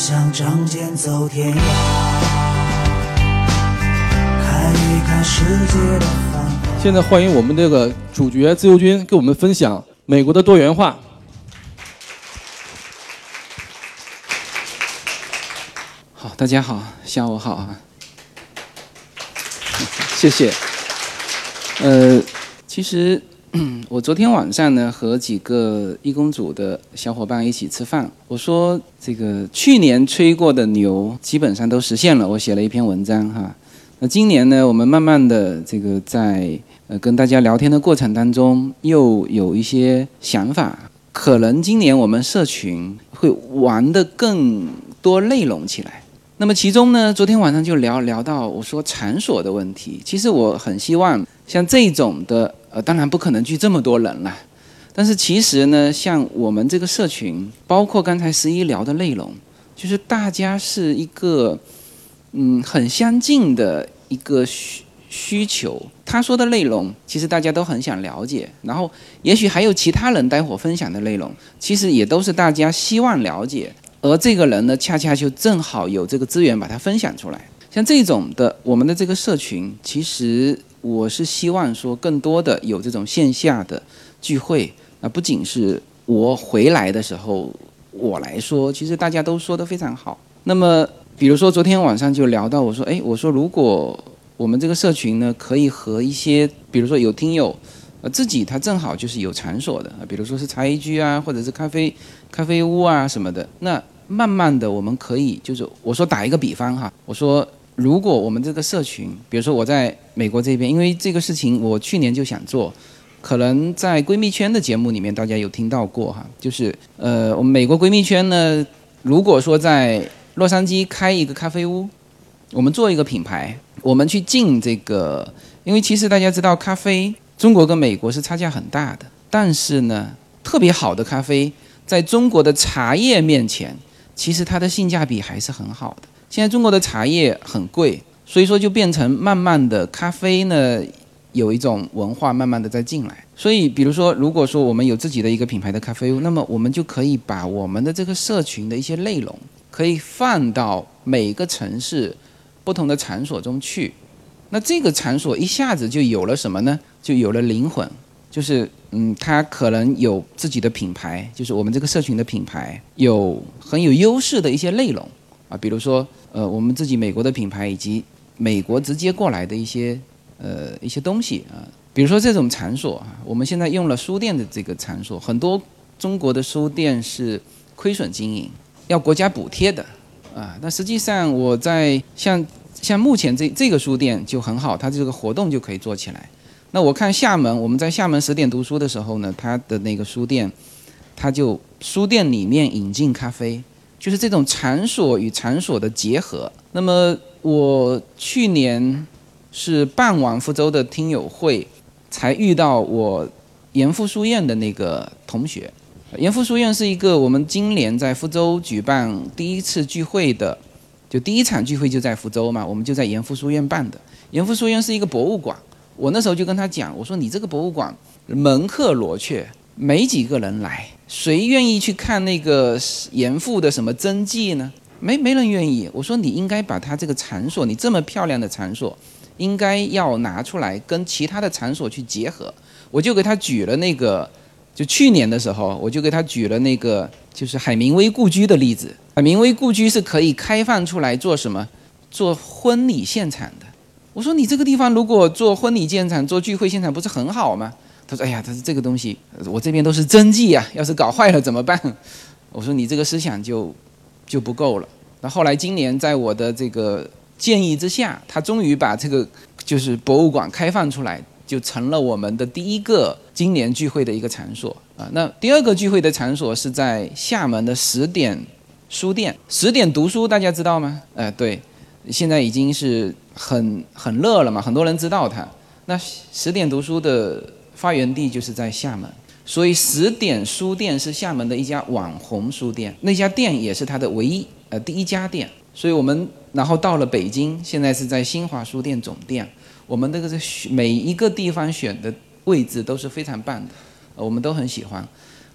想仗剑走天涯，看一看世界的繁。现在欢迎我们这个主角自由军给我们分享美国的多元化。好，大家好，下午好啊，谢谢。呃，其实 我昨天晚上呢和几个义工组的小伙伴一起吃饭，我说这个去年吹过的牛基本上都实现了，我写了一篇文章哈。那今年呢，我们慢慢的这个在呃跟大家聊天的过程当中，又有一些想法，可能今年我们社群会玩的更多内容起来。那么其中呢，昨天晚上就聊聊到我说场所的问题。其实我很希望像这种的，呃，当然不可能聚这么多人了。但是其实呢，像我们这个社群，包括刚才十一聊的内容，就是大家是一个嗯很相近的一个需需求。他说的内容，其实大家都很想了解。然后也许还有其他人待会分享的内容，其实也都是大家希望了解。而这个人呢，恰恰就正好有这个资源把它分享出来。像这种的，我们的这个社群，其实我是希望说，更多的有这种线下的聚会。那不仅是我回来的时候我来说，其实大家都说的非常好。那么，比如说昨天晚上就聊到，我说，哎，我说如果我们这个社群呢，可以和一些，比如说有听友。呃，自己他正好就是有场所的，比如说是茶艺居啊，或者是咖啡咖啡屋啊什么的。那慢慢的，我们可以就是我说打一个比方哈，我说如果我们这个社群，比如说我在美国这边，因为这个事情我去年就想做，可能在闺蜜圈的节目里面大家有听到过哈，就是呃，我们美国闺蜜圈呢，如果说在洛杉矶开一个咖啡屋，我们做一个品牌，我们去进这个，因为其实大家知道咖啡。中国跟美国是差价很大的，但是呢，特别好的咖啡在中国的茶叶面前，其实它的性价比还是很好的。现在中国的茶叶很贵，所以说就变成慢慢的咖啡呢有一种文化慢慢的在进来。所以，比如说，如果说我们有自己的一个品牌的咖啡屋，那么我们就可以把我们的这个社群的一些内容，可以放到每个城市不同的场所中去。那这个场所一下子就有了什么呢？就有了灵魂，就是嗯，它可能有自己的品牌，就是我们这个社群的品牌，有很有优势的一些内容啊，比如说呃，我们自己美国的品牌以及美国直接过来的一些呃一些东西啊，比如说这种场所啊，我们现在用了书店的这个场所，很多中国的书店是亏损经营，要国家补贴的啊，那实际上我在像。像目前这这个书店就很好，它这个活动就可以做起来。那我看厦门，我们在厦门十点读书的时候呢，它的那个书店，它就书店里面引进咖啡，就是这种场所与场所的结合。那么我去年是办完福州的听友会，才遇到我严复书院的那个同学。严复书院是一个我们今年在福州举办第一次聚会的。就第一场聚会就在福州嘛，我们就在严复书院办的。严复书院是一个博物馆，我那时候就跟他讲，我说你这个博物馆门客罗雀，没几个人来，谁愿意去看那个严复的什么真迹呢？没没人愿意。我说你应该把他这个场所，你这么漂亮的场所，应该要拿出来跟其他的场所去结合。我就给他举了那个。就去年的时候，我就给他举了那个，就是海明威故居的例子。海明威故居是可以开放出来做什么？做婚礼现场的。我说你这个地方如果做婚礼现场、做聚会现场，不是很好吗？他说：“哎呀，他说这个东西，我这边都是真迹啊，要是搞坏了怎么办？” 我说：“你这个思想就就不够了。”那后来今年在我的这个建议之下，他终于把这个就是博物馆开放出来。就成了我们的第一个今年聚会的一个场所啊。那第二个聚会的场所是在厦门的十点书店。十点读书大家知道吗？哎，对，现在已经是很很热了嘛，很多人知道它。那十点读书的发源地就是在厦门，所以十点书店是厦门的一家网红书店，那家店也是它的唯一呃第一家店。所以我们然后到了北京，现在是在新华书店总店。我们这个是每一个地方选的位置都是非常棒的，我们都很喜欢。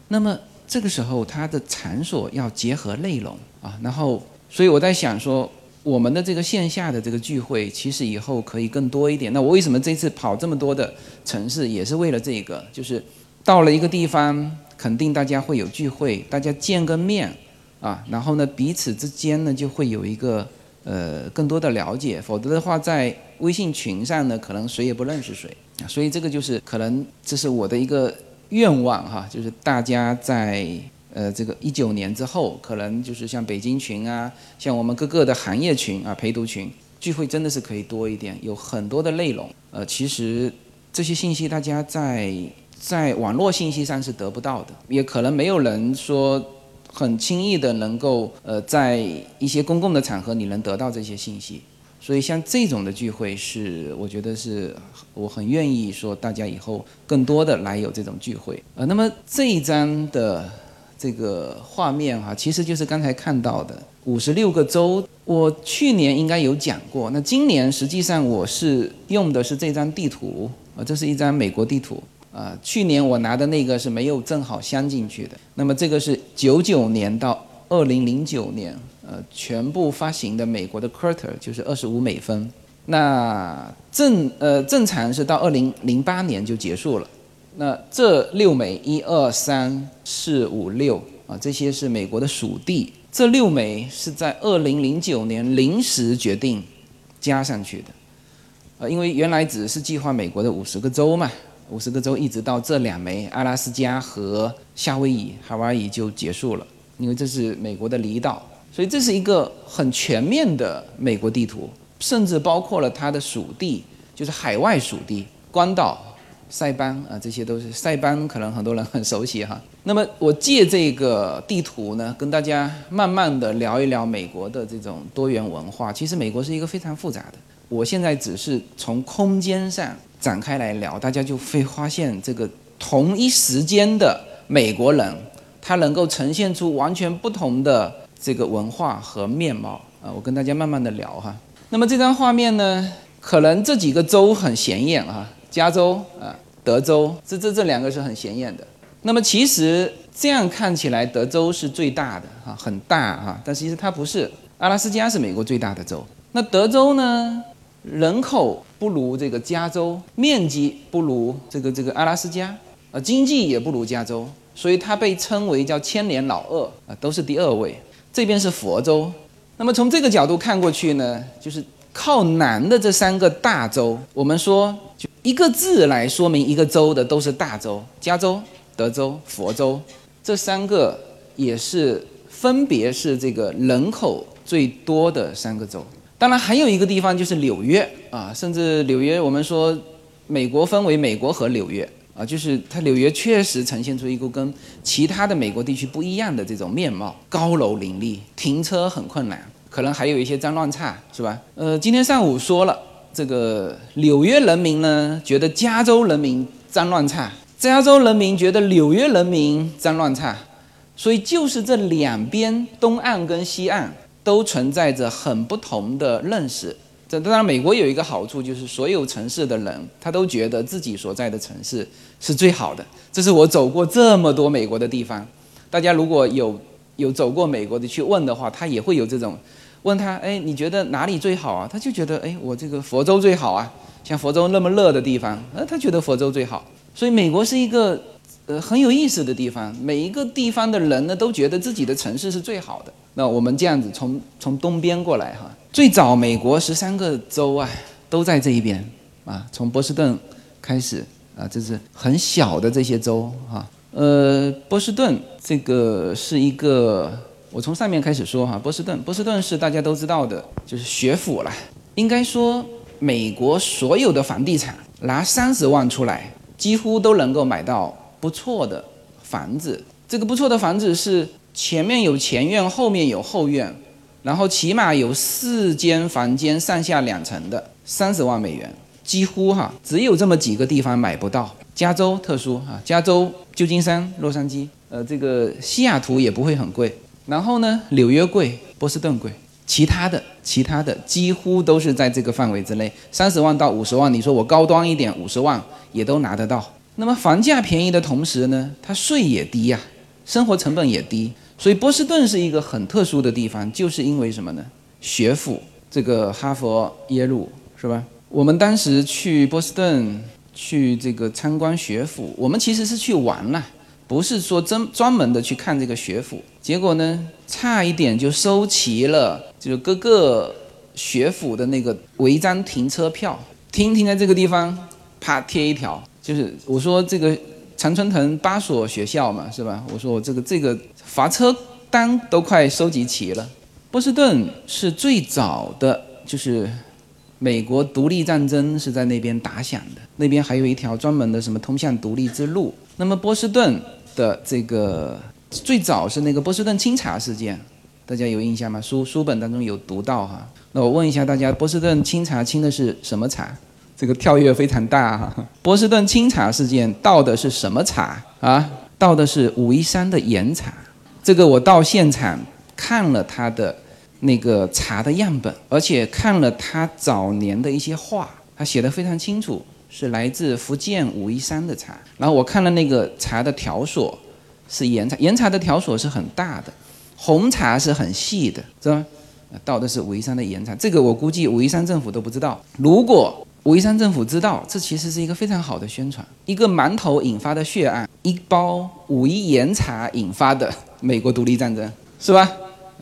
那么这个时候，它的场所要结合内容啊，然后所以我在想说，我们的这个线下的这个聚会，其实以后可以更多一点。那我为什么这次跑这么多的城市，也是为了这个，就是到了一个地方，肯定大家会有聚会，大家见个面啊，然后呢，彼此之间呢就会有一个呃更多的了解，否则的话，在微信群上呢，可能谁也不认识谁。所以这个就是可能这是我的一个愿望哈，就是大家在。呃，这个一九年之后，可能就是像北京群啊，像我们各个的行业群啊、陪读群聚会，真的是可以多一点，有很多的内容。呃，其实这些信息大家在在网络信息上是得不到的，也可能没有人说很轻易的能够呃在一些公共的场合你能得到这些信息。所以像这种的聚会是，我觉得是我很愿意说大家以后更多的来有这种聚会。呃，那么这一章的。这个画面哈，其实就是刚才看到的五十六个州。我去年应该有讲过，那今年实际上我是用的是这张地图啊，这是一张美国地图啊。去年我拿的那个是没有正好镶进去的。那么这个是九九年到二零零九年呃全部发行的美国的 quarter，就是二十五美分。那正呃正常是到二零零八年就结束了。那这六枚一二三四五六啊，这些是美国的属地。这六枚是在二零零九年临时决定加上去的，呃，因为原来只是计划美国的五十个州嘛，五十个州一直到这两枚阿拉斯加和夏威夷、海瓦伊就结束了，因为这是美国的离岛，所以这是一个很全面的美国地图，甚至包括了它的属地，就是海外属地，关岛。塞班啊，这些都是塞班，可能很多人很熟悉哈。那么我借这个地图呢，跟大家慢慢的聊一聊美国的这种多元文化。其实美国是一个非常复杂的。我现在只是从空间上展开来聊，大家就会发现这个同一时间的美国人，他能够呈现出完全不同的这个文化和面貌啊。我跟大家慢慢的聊哈。那么这张画面呢，可能这几个州很显眼啊。加州啊，德州，这这这两个是很显眼的。那么其实这样看起来，德州是最大的哈，很大哈。但其实它不是，阿拉斯加是美国最大的州。那德州呢，人口不如这个加州，面积不如这个这个阿拉斯加，呃，经济也不如加州，所以它被称为叫千年老二啊，都是第二位。这边是佛州。那么从这个角度看过去呢，就是靠南的这三个大州，我们说。一个字来说明一个州的都是大州，加州、德州、佛州，这三个也是分别是这个人口最多的三个州。当然还有一个地方就是纽约啊，甚至纽约我们说美国分为美国和纽约啊，就是它纽约确实呈现出一个跟其他的美国地区不一样的这种面貌，高楼林立，停车很困难，可能还有一些脏乱差，是吧？呃，今天上午说了。这个纽约人民呢，觉得加州人民脏乱差；加州人民觉得纽约人民脏乱差，所以就是这两边东岸跟西岸都存在着很不同的认识。这当然，美国有一个好处，就是所有城市的人他都觉得自己所在的城市是最好的。这是我走过这么多美国的地方，大家如果有有走过美国的去问的话，他也会有这种。问他，哎，你觉得哪里最好啊？他就觉得，哎，我这个佛州最好啊，像佛州那么热的地方，呃，他觉得佛州最好。所以美国是一个，呃，很有意思的地方。每一个地方的人呢，都觉得自己的城市是最好的。那我们这样子从从东边过来哈，最早美国十三个州啊，都在这一边啊，从波士顿开始啊，这是很小的这些州哈。呃，波士顿这个是一个。我从上面开始说哈，波士顿，波士顿是大家都知道的，就是学府了。应该说，美国所有的房地产拿三十万出来，几乎都能够买到不错的房子。这个不错的房子是前面有前院，后面有后院，然后起码有四间房间，上下两层的，三十万美元，几乎哈只有这么几个地方买不到。加州特殊哈，加州旧金山、洛杉矶，呃，这个西雅图也不会很贵。然后呢，纽约贵，波士顿贵，其他的其他的几乎都是在这个范围之内，三十万到五十万，你说我高端一点，五十万也都拿得到。那么房价便宜的同时呢，它税也低呀，生活成本也低，所以波士顿是一个很特殊的地方，就是因为什么呢？学府，这个哈佛、耶鲁是吧？我们当时去波士顿去这个参观学府，我们其实是去玩了，不是说真专门的去看这个学府。结果呢，差一点就收齐了，就是各个学府的那个违章停车票，停停在这个地方，啪贴一条，就是我说这个常春藤八所学校嘛，是吧？我说我这个这个罚车单都快收集齐了。波士顿是最早的，就是美国独立战争是在那边打响的，那边还有一条专门的什么通向独立之路。那么波士顿的这个最早是那个波士顿清查事件，大家有印象吗？书书本当中有读到哈。那我问一下大家，波士顿清查清的是什么茶？这个跳跃非常大哈。波士顿清查事件倒的是什么茶啊？倒的是武夷山的岩茶。这个我到现场看了他的那个茶的样本，而且看了他早年的一些画，他写的非常清楚，是来自福建武夷山的茶。然后我看了那个茶的条索，是岩茶，岩茶的条索是很大的，红茶是很细的，知道吗？盗的是武夷山的岩茶，这个我估计武夷山政府都不知道。如果武夷山政府知道，这其实是一个非常好的宣传。一个馒头引发的血案，一包武夷岩茶引发的美国独立战争，是吧？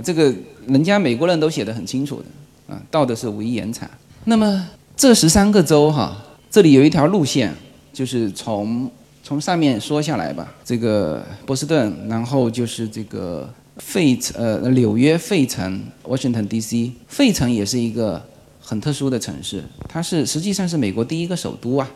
这个人家美国人都写的很清楚的啊，倒的是武夷岩茶。那么这十三个州哈，这里有一条路线，就是从从上面说下来吧，这个波士顿，然后就是这个。费城，呃，纽约费城，Washington D.C.，费城也是一个很特殊的城市，它是实际上是美国第一个首都啊。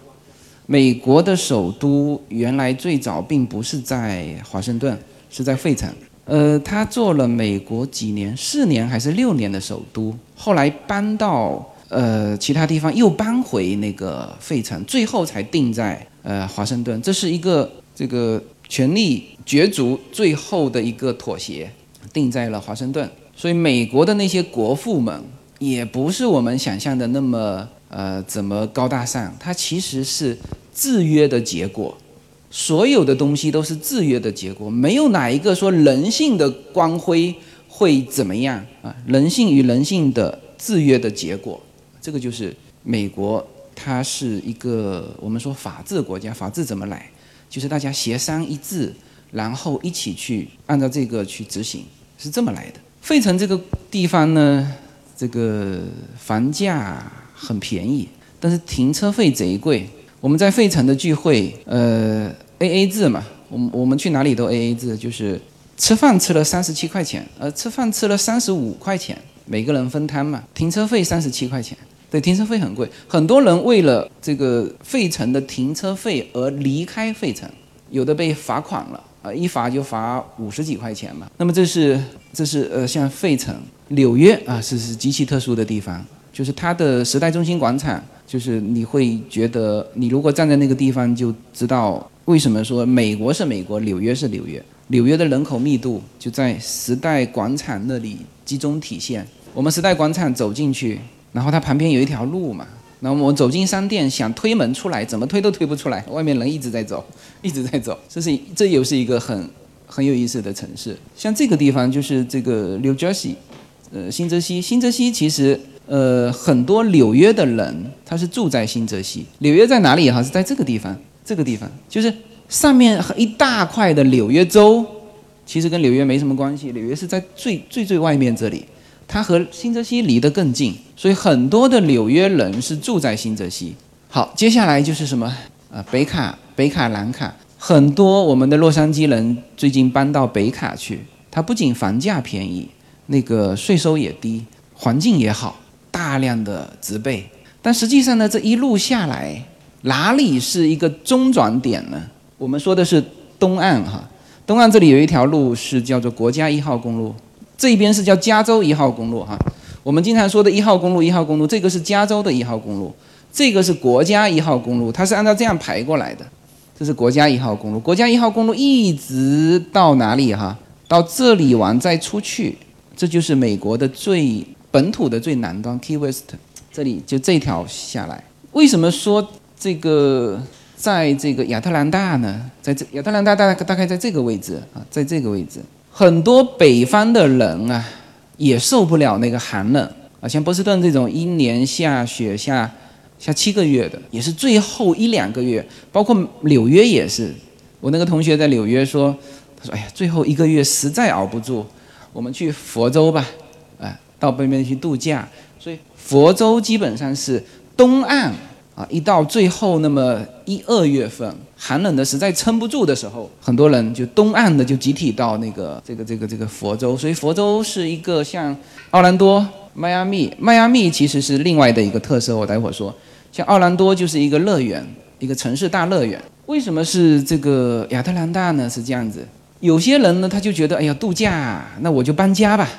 美国的首都原来最早并不是在华盛顿，是在费城。呃，他做了美国几年，四年还是六年的首都，后来搬到呃其他地方，又搬回那个费城，最后才定在呃华盛顿。这是一个这个权力。角逐最后的一个妥协，定在了华盛顿。所以美国的那些国父们，也不是我们想象的那么呃怎么高大上。它其实是制约的结果，所有的东西都是制约的结果，没有哪一个说人性的光辉会怎么样啊？人性与人性的制约的结果，这个就是美国，它是一个我们说法治国家。法治怎么来？就是大家协商一致。然后一起去按照这个去执行，是这么来的。费城这个地方呢，这个房价很便宜，但是停车费贼贵。我们在费城的聚会，呃，A A 制嘛，我们我们去哪里都 A A 制，就是吃饭吃了三十七块钱，呃，吃饭吃了三十五块钱，每个人分摊嘛。停车费三十七块钱，对，停车费很贵，很多人为了这个费城的停车费而离开费城，有的被罚款了啊。一罚就罚五十几块钱嘛。那么这是这是呃，像费城、纽约啊，是是极其特殊的地方。就是它的时代中心广场，就是你会觉得，你如果站在那个地方，就知道为什么说美国是美国，纽约是纽约。纽约的人口密度就在时代广场那里集中体现。我们时代广场走进去，然后它旁边有一条路嘛。那我走进商店，想推门出来，怎么推都推不出来，外面人一直在走，一直在走。这是这又是一个很很有意思的城市。像这个地方就是这个 New Jersey，呃，新泽西。新泽西其实呃很多纽约的人他是住在新泽西。纽约在哪里哈？是在这个地方，这个地方就是上面一大块的纽约州，其实跟纽约没什么关系。纽约是在最最最外面这里。它和新泽西离得更近，所以很多的纽约人是住在新泽西。好，接下来就是什么？呃，北卡、北卡、南卡，很多我们的洛杉矶人最近搬到北卡去。它不仅房价便宜，那个税收也低，环境也好，大量的植被。但实际上呢，这一路下来，哪里是一个中转点呢？我们说的是东岸哈，东岸这里有一条路是叫做国家一号公路。这边是叫加州一号公路哈，我们经常说的一号公路，一号公路，这个是加州的一号公路，这个是国家一号公路，它是按照这样排过来的，这是国家一号公路，国家一号公路一直到哪里哈？到这里完再出去，这就是美国的最本土的最南端，Key West，这里就这条下来。为什么说这个在这个亚特兰大呢？在这亚特兰大大大概在这个位置啊，在这个位置。很多北方的人啊，也受不了那个寒冷啊，像波士顿这种一年下雪下下七个月的，也是最后一两个月，包括纽约也是。我那个同学在纽约说，他说：“哎呀，最后一个月实在熬不住，我们去佛州吧，哎，到北边去度假。”所以佛州基本上是东岸啊，一到最后那么一二月份，寒冷的实在撑不住的时候，很多人就东岸的就集体到那个这个这个这个佛州。所以佛州是一个像奥兰多、迈阿密，迈阿密其实是另外的一个特色，我待会儿说。像奥兰多就是一个乐园，一个城市大乐园。为什么是这个亚特兰大呢？是这样子，有些人呢他就觉得，哎呀，度假，那我就搬家吧。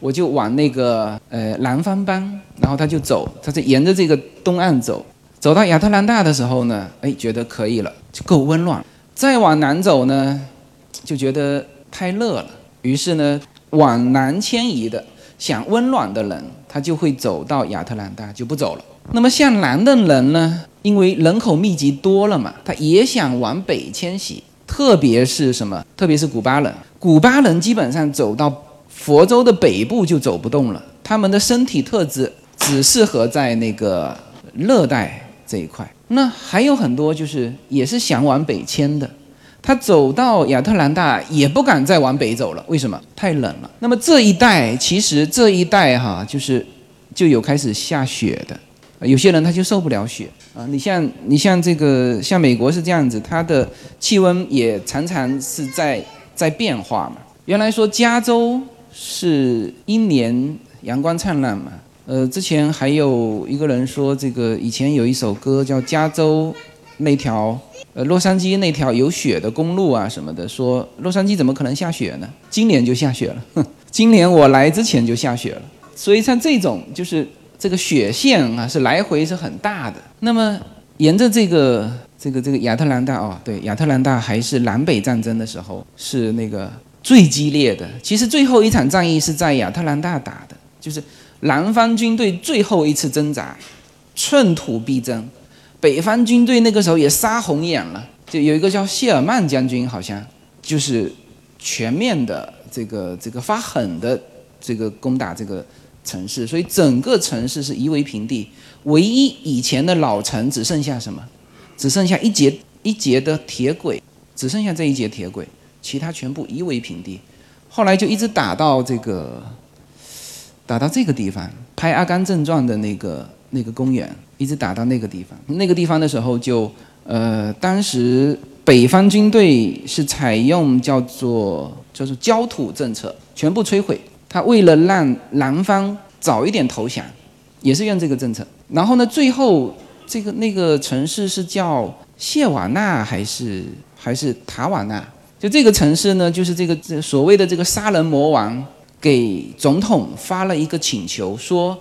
我就往那个呃南方搬，然后他就走，他就沿着这个东岸走，走到亚特兰大的时候呢，哎，觉得可以了，就够温暖。再往南走呢，就觉得太热了，于是呢，往南迁移的想温暖的人，他就会走到亚特兰大，就不走了。那么向南的人呢，因为人口密集多了嘛，他也想往北迁徙，特别是什么？特别是古巴人，古巴人基本上走到。佛州的北部就走不动了，他们的身体特质只适合在那个热带这一块。那还有很多就是也是想往北迁的，他走到亚特兰大也不敢再往北走了，为什么？太冷了。那么这一带其实这一带哈，就是就有开始下雪的，有些人他就受不了雪啊。你像你像这个像美国是这样子，它的气温也常常是在在变化嘛。原来说加州。是一年阳光灿烂嘛？呃，之前还有一个人说，这个以前有一首歌叫《加州那条呃洛杉矶那条有雪的公路啊什么的》，说洛杉矶怎么可能下雪呢？今年就下雪了，哼，今年我来之前就下雪了。所以像这种就是这个雪线啊，是来回是很大的。那么沿着这个这个这个亚特兰大哦，对，亚特兰大还是南北战争的时候是那个。最激烈的，其实最后一场战役是在亚特兰大打的，就是南方军队最后一次挣扎，寸土必争。北方军队那个时候也杀红眼了，就有一个叫谢尔曼将军，好像就是全面的这个这个发狠的这个攻打这个城市，所以整个城市是夷为平地。唯一以前的老城只剩下什么？只剩下一节一节的铁轨，只剩下这一节铁轨。其他全部夷为平地，后来就一直打到这个，打到这个地方，拍《阿甘正传》的那个那个公园，一直打到那个地方。那个地方的时候，就呃，当时北方军队是采用叫做就是焦土政策，全部摧毁。他为了让南方早一点投降，也是用这个政策。然后呢，最后这个那个城市是叫谢瓦纳还是还是塔瓦纳？就这个城市呢，就是这个这所谓的这个杀人魔王给总统发了一个请求，说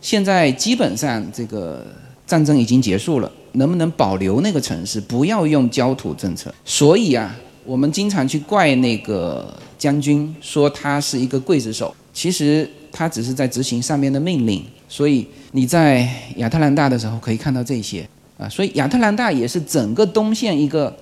现在基本上这个战争已经结束了，能不能保留那个城市，不要用焦土政策？所以啊，我们经常去怪那个将军，说他是一个刽子手，其实他只是在执行上面的命令。所以你在亚特兰大的时候可以看到这些啊，所以亚特兰大也是整个东线一个。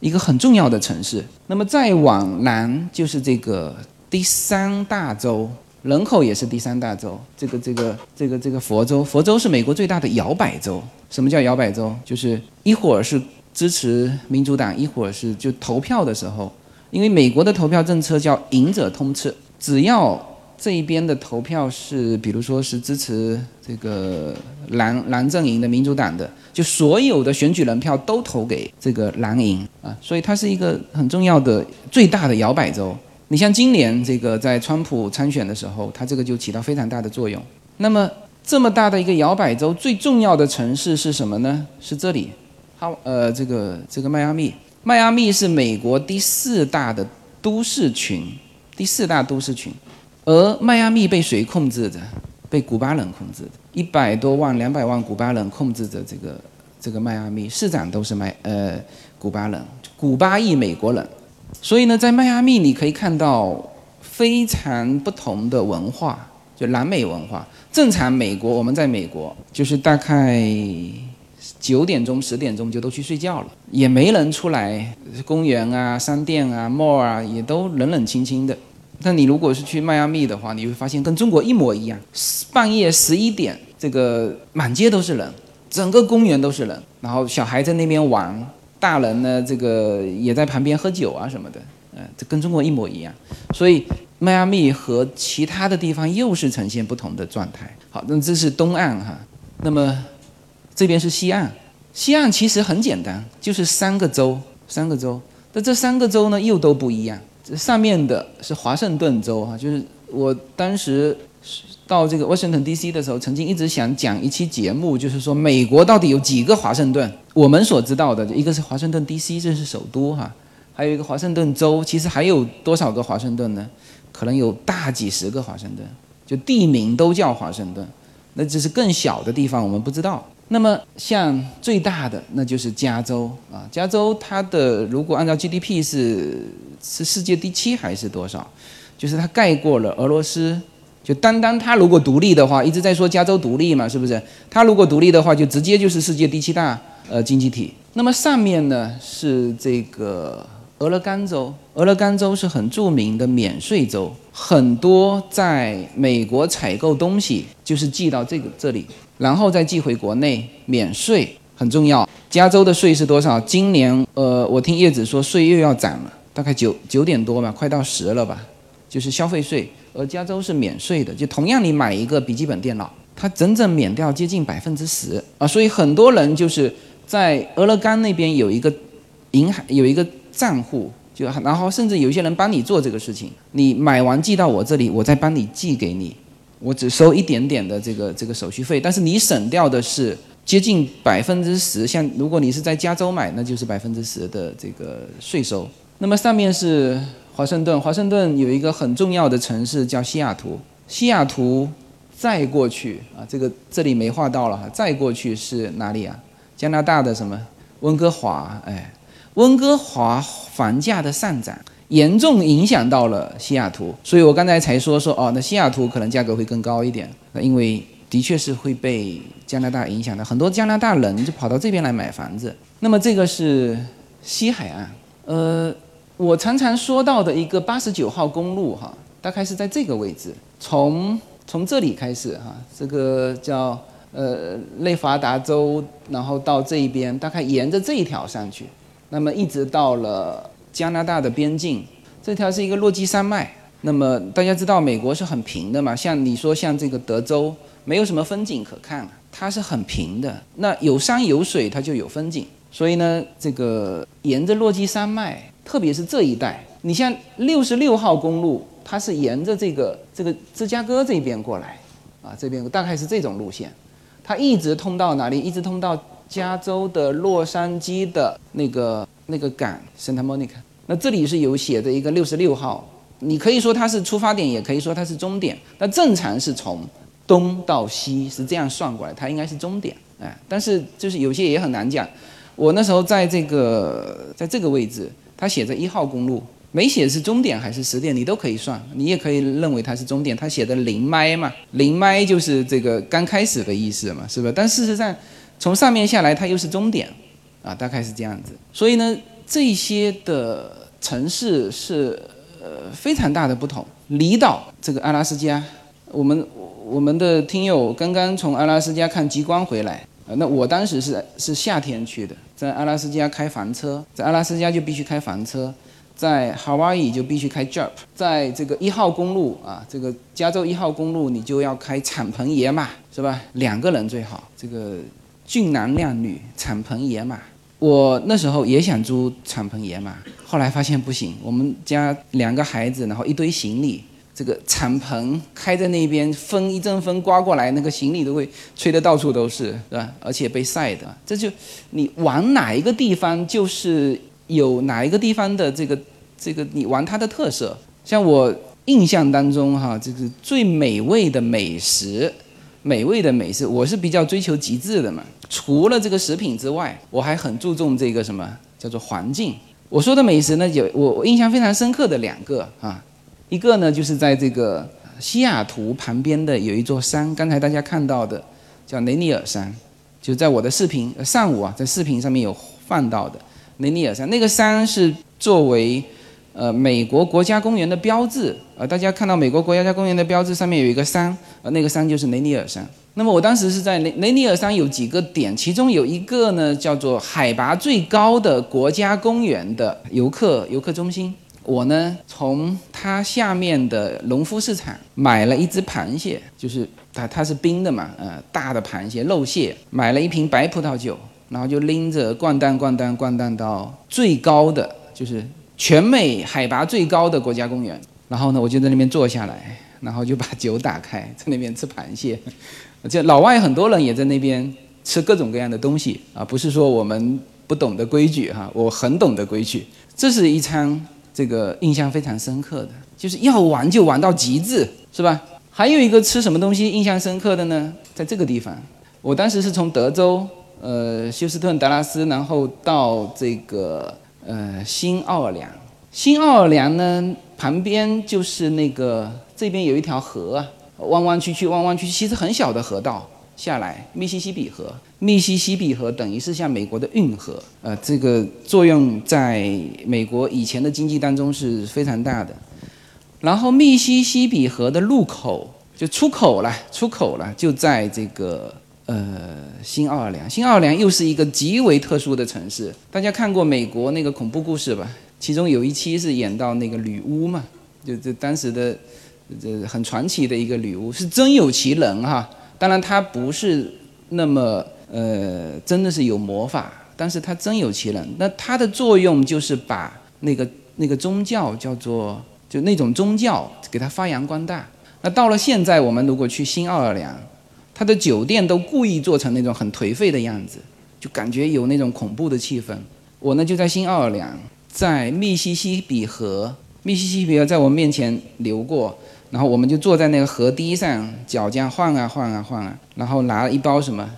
一个很重要的城市。那么再往南就是这个第三大洲，人口也是第三大洲。这个这个这个这个佛州，佛州是美国最大的摇摆州。什么叫摇摆州？就是一会儿是支持民主党，一会儿是就投票的时候，因为美国的投票政策叫“赢者通吃”，只要这一边的投票是，比如说是支持这个蓝蓝阵营的民主党的。就所有的选举人票都投给这个蓝营啊，所以它是一个很重要的、最大的摇摆州。你像今年这个在川普参选的时候，它这个就起到非常大的作用。那么这么大的一个摇摆州，最重要的城市是什么呢？是这里，好，呃，这个这个迈阿密。迈阿密是美国第四大的都市群，第四大都市群。而迈阿密被谁控制着？被古巴人控制的。一百多万、两百万古巴人控制着这个这个迈阿密，市长都是迈呃古巴人，古巴裔美国人。所以呢，在迈阿密你可以看到非常不同的文化，就南美文化。正常美国我们在美国就是大概九点钟、十点钟就都去睡觉了，也没人出来，公园啊、商店啊、mall 啊也都冷冷清清的。但你如果是去迈阿密的话，你会发现跟中国一模一样，半夜十一点，这个满街都是人，整个公园都是人，然后小孩在那边玩，大人呢这个也在旁边喝酒啊什么的，嗯，这跟中国一模一样。所以迈阿密和其他的地方又是呈现不同的状态。好，那这是东岸哈，那么这边是西岸，西岸其实很简单，就是三个州，三个州。那这三个州呢又都不一样。这上面的是华盛顿州哈，就是我当时到这个 Washington D.C. 的时候，曾经一直想讲一期节目，就是说美国到底有几个华盛顿？我们所知道的一个是华盛顿 D.C. 这是首都哈，还有一个华盛顿州，其实还有多少个华盛顿呢？可能有大几十个华盛顿，就地名都叫华盛顿，那只是更小的地方我们不知道。那么像最大的那就是加州啊，加州它的如果按照 GDP 是是世界第七还是多少？就是它盖过了俄罗斯。就单单它如果独立的话，一直在说加州独立嘛，是不是？它如果独立的话，就直接就是世界第七大呃经济体。那么上面呢是这个俄勒冈州，俄勒冈州是很著名的免税州，很多在美国采购东西就是寄到这个这里。然后再寄回国内免税很重要。加州的税是多少？今年呃，我听叶子说税又要涨了，大概九九点多吧，快到十了吧，就是消费税。而加州是免税的，就同样你买一个笔记本电脑，它整整免掉接近百分之十啊。所以很多人就是在俄勒冈那边有一个银行有一个账户，就然后甚至有些人帮你做这个事情，你买完寄到我这里，我再帮你寄给你。我只收一点点的这个这个手续费，但是你省掉的是接近百分之十。像如果你是在加州买，那就是百分之十的这个税收。那么上面是华盛顿，华盛顿有一个很重要的城市叫西雅图，西雅图再过去啊，这个这里没画到了哈，再过去是哪里啊？加拿大的什么温哥华？哎，温哥华房价的上涨。严重影响到了西雅图，所以我刚才才说说哦，那西雅图可能价格会更高一点，那因为的确是会被加拿大影响的，很多加拿大人就跑到这边来买房子。那么这个是西海岸，呃，我常常说到的一个八十九号公路哈，大概是在这个位置，从从这里开始哈，这个叫呃内华达州，然后到这一边，大概沿着这一条上去，那么一直到了。加拿大的边境，这条是一个落基山脉。那么大家知道，美国是很平的嘛？像你说，像这个德州，没有什么风景可看，它是很平的。那有山有水，它就有风景。所以呢，这个沿着落基山脉，特别是这一带，你像六十六号公路，它是沿着这个这个芝加哥这边过来，啊，这边大概是这种路线，它一直通到哪里？一直通到加州的洛杉矶的那个。那个港 Santa Monica，那这里是有写的一个六十六号，你可以说它是出发点，也可以说它是终点。那正常是从东到西是这样算过来，它应该是终点，哎，但是就是有些也很难讲。我那时候在这个在这个位置，它写着一号公路，没写是终点还是始点，你都可以算，你也可以认为它是终点。它写的零迈嘛，零迈就是这个刚开始的意思嘛，是吧？但事实上从上面下来，它又是终点。啊，大概是这样子。所以呢，这些的城市是呃非常大的不同。离岛这个阿拉斯加，我们我们的听友刚刚从阿拉斯加看极光回来，啊那我当时是是夏天去的，在阿拉斯加开房车，在阿拉斯加就必须开房车，在夏威夷就必须开 Jeep，在这个一号公路啊，这个加州一号公路你就要开敞篷野马，是吧？两个人最好，这个俊男靓女，敞篷野马。我那时候也想租敞篷野马，后来发现不行。我们家两个孩子，然后一堆行李，这个敞篷开在那边，风一阵风刮过来，那个行李都会吹得到处都是，是吧？而且被晒的。这就你玩哪一个地方，就是有哪一个地方的这个这个你玩它的特色。像我印象当中哈，这个最美味的美食。美味的美食，我是比较追求极致的嘛。除了这个食品之外，我还很注重这个什么叫做环境。我说的美食呢，有我我印象非常深刻的两个啊，一个呢就是在这个西雅图旁边的有一座山，刚才大家看到的叫雷尼尔山，就在我的视频上午啊，在视频上面有放到的雷尼尔山。那个山是作为呃美国国家公园的标志呃，大家看到美国国家公园的标志上面有一个山，呃那个山就是雷尼尔山。那么我当时是在雷雷尼尔山有几个点，其中有一个呢叫做海拔最高的国家公园的游客游客中心。我呢从它下面的农夫市场买了一只螃蟹，就是它它是冰的嘛，呃大的螃蟹肉蟹，买了一瓶白葡萄酒，然后就拎着掼蛋掼蛋掼蛋到最高的就是全美海拔最高的国家公园，然后呢我就在那边坐下来，然后就把酒打开，在那边吃螃蟹。这老外很多人也在那边吃各种各样的东西啊，不是说我们不懂得规矩哈，我很懂得规矩。这是一餐这个印象非常深刻的，就是要玩就玩到极致，是吧？还有一个吃什么东西印象深刻的呢？在这个地方，我当时是从德州呃休斯顿、达拉斯，然后到这个呃新奥尔良。新奥尔良呢旁边就是那个这边有一条河啊。弯弯曲曲，弯弯曲曲，其实很小的河道下来，密西西比河，密西西比河等于是像美国的运河，呃，这个作用在美国以前的经济当中是非常大的。然后密西西比河的入口就出口了，出口了，就在这个呃新奥尔良。新奥尔良又是一个极为特殊的城市。大家看过美国那个恐怖故事吧？其中有一期是演到那个女巫嘛，就这当时的。这很传奇的一个女巫，是真有其人哈。当然，它不是那么呃，真的是有魔法，但是它真有其人。那它的作用就是把那个那个宗教叫做就那种宗教给它发扬光大。那到了现在，我们如果去新奥尔良，它的酒店都故意做成那种很颓废的样子，就感觉有那种恐怖的气氛。我呢就在新奥尔良，在密西西比河，密西西比河在我面前流过。然后我们就坐在那个河堤上，脚这样晃啊晃啊晃啊，然后拿了一包什么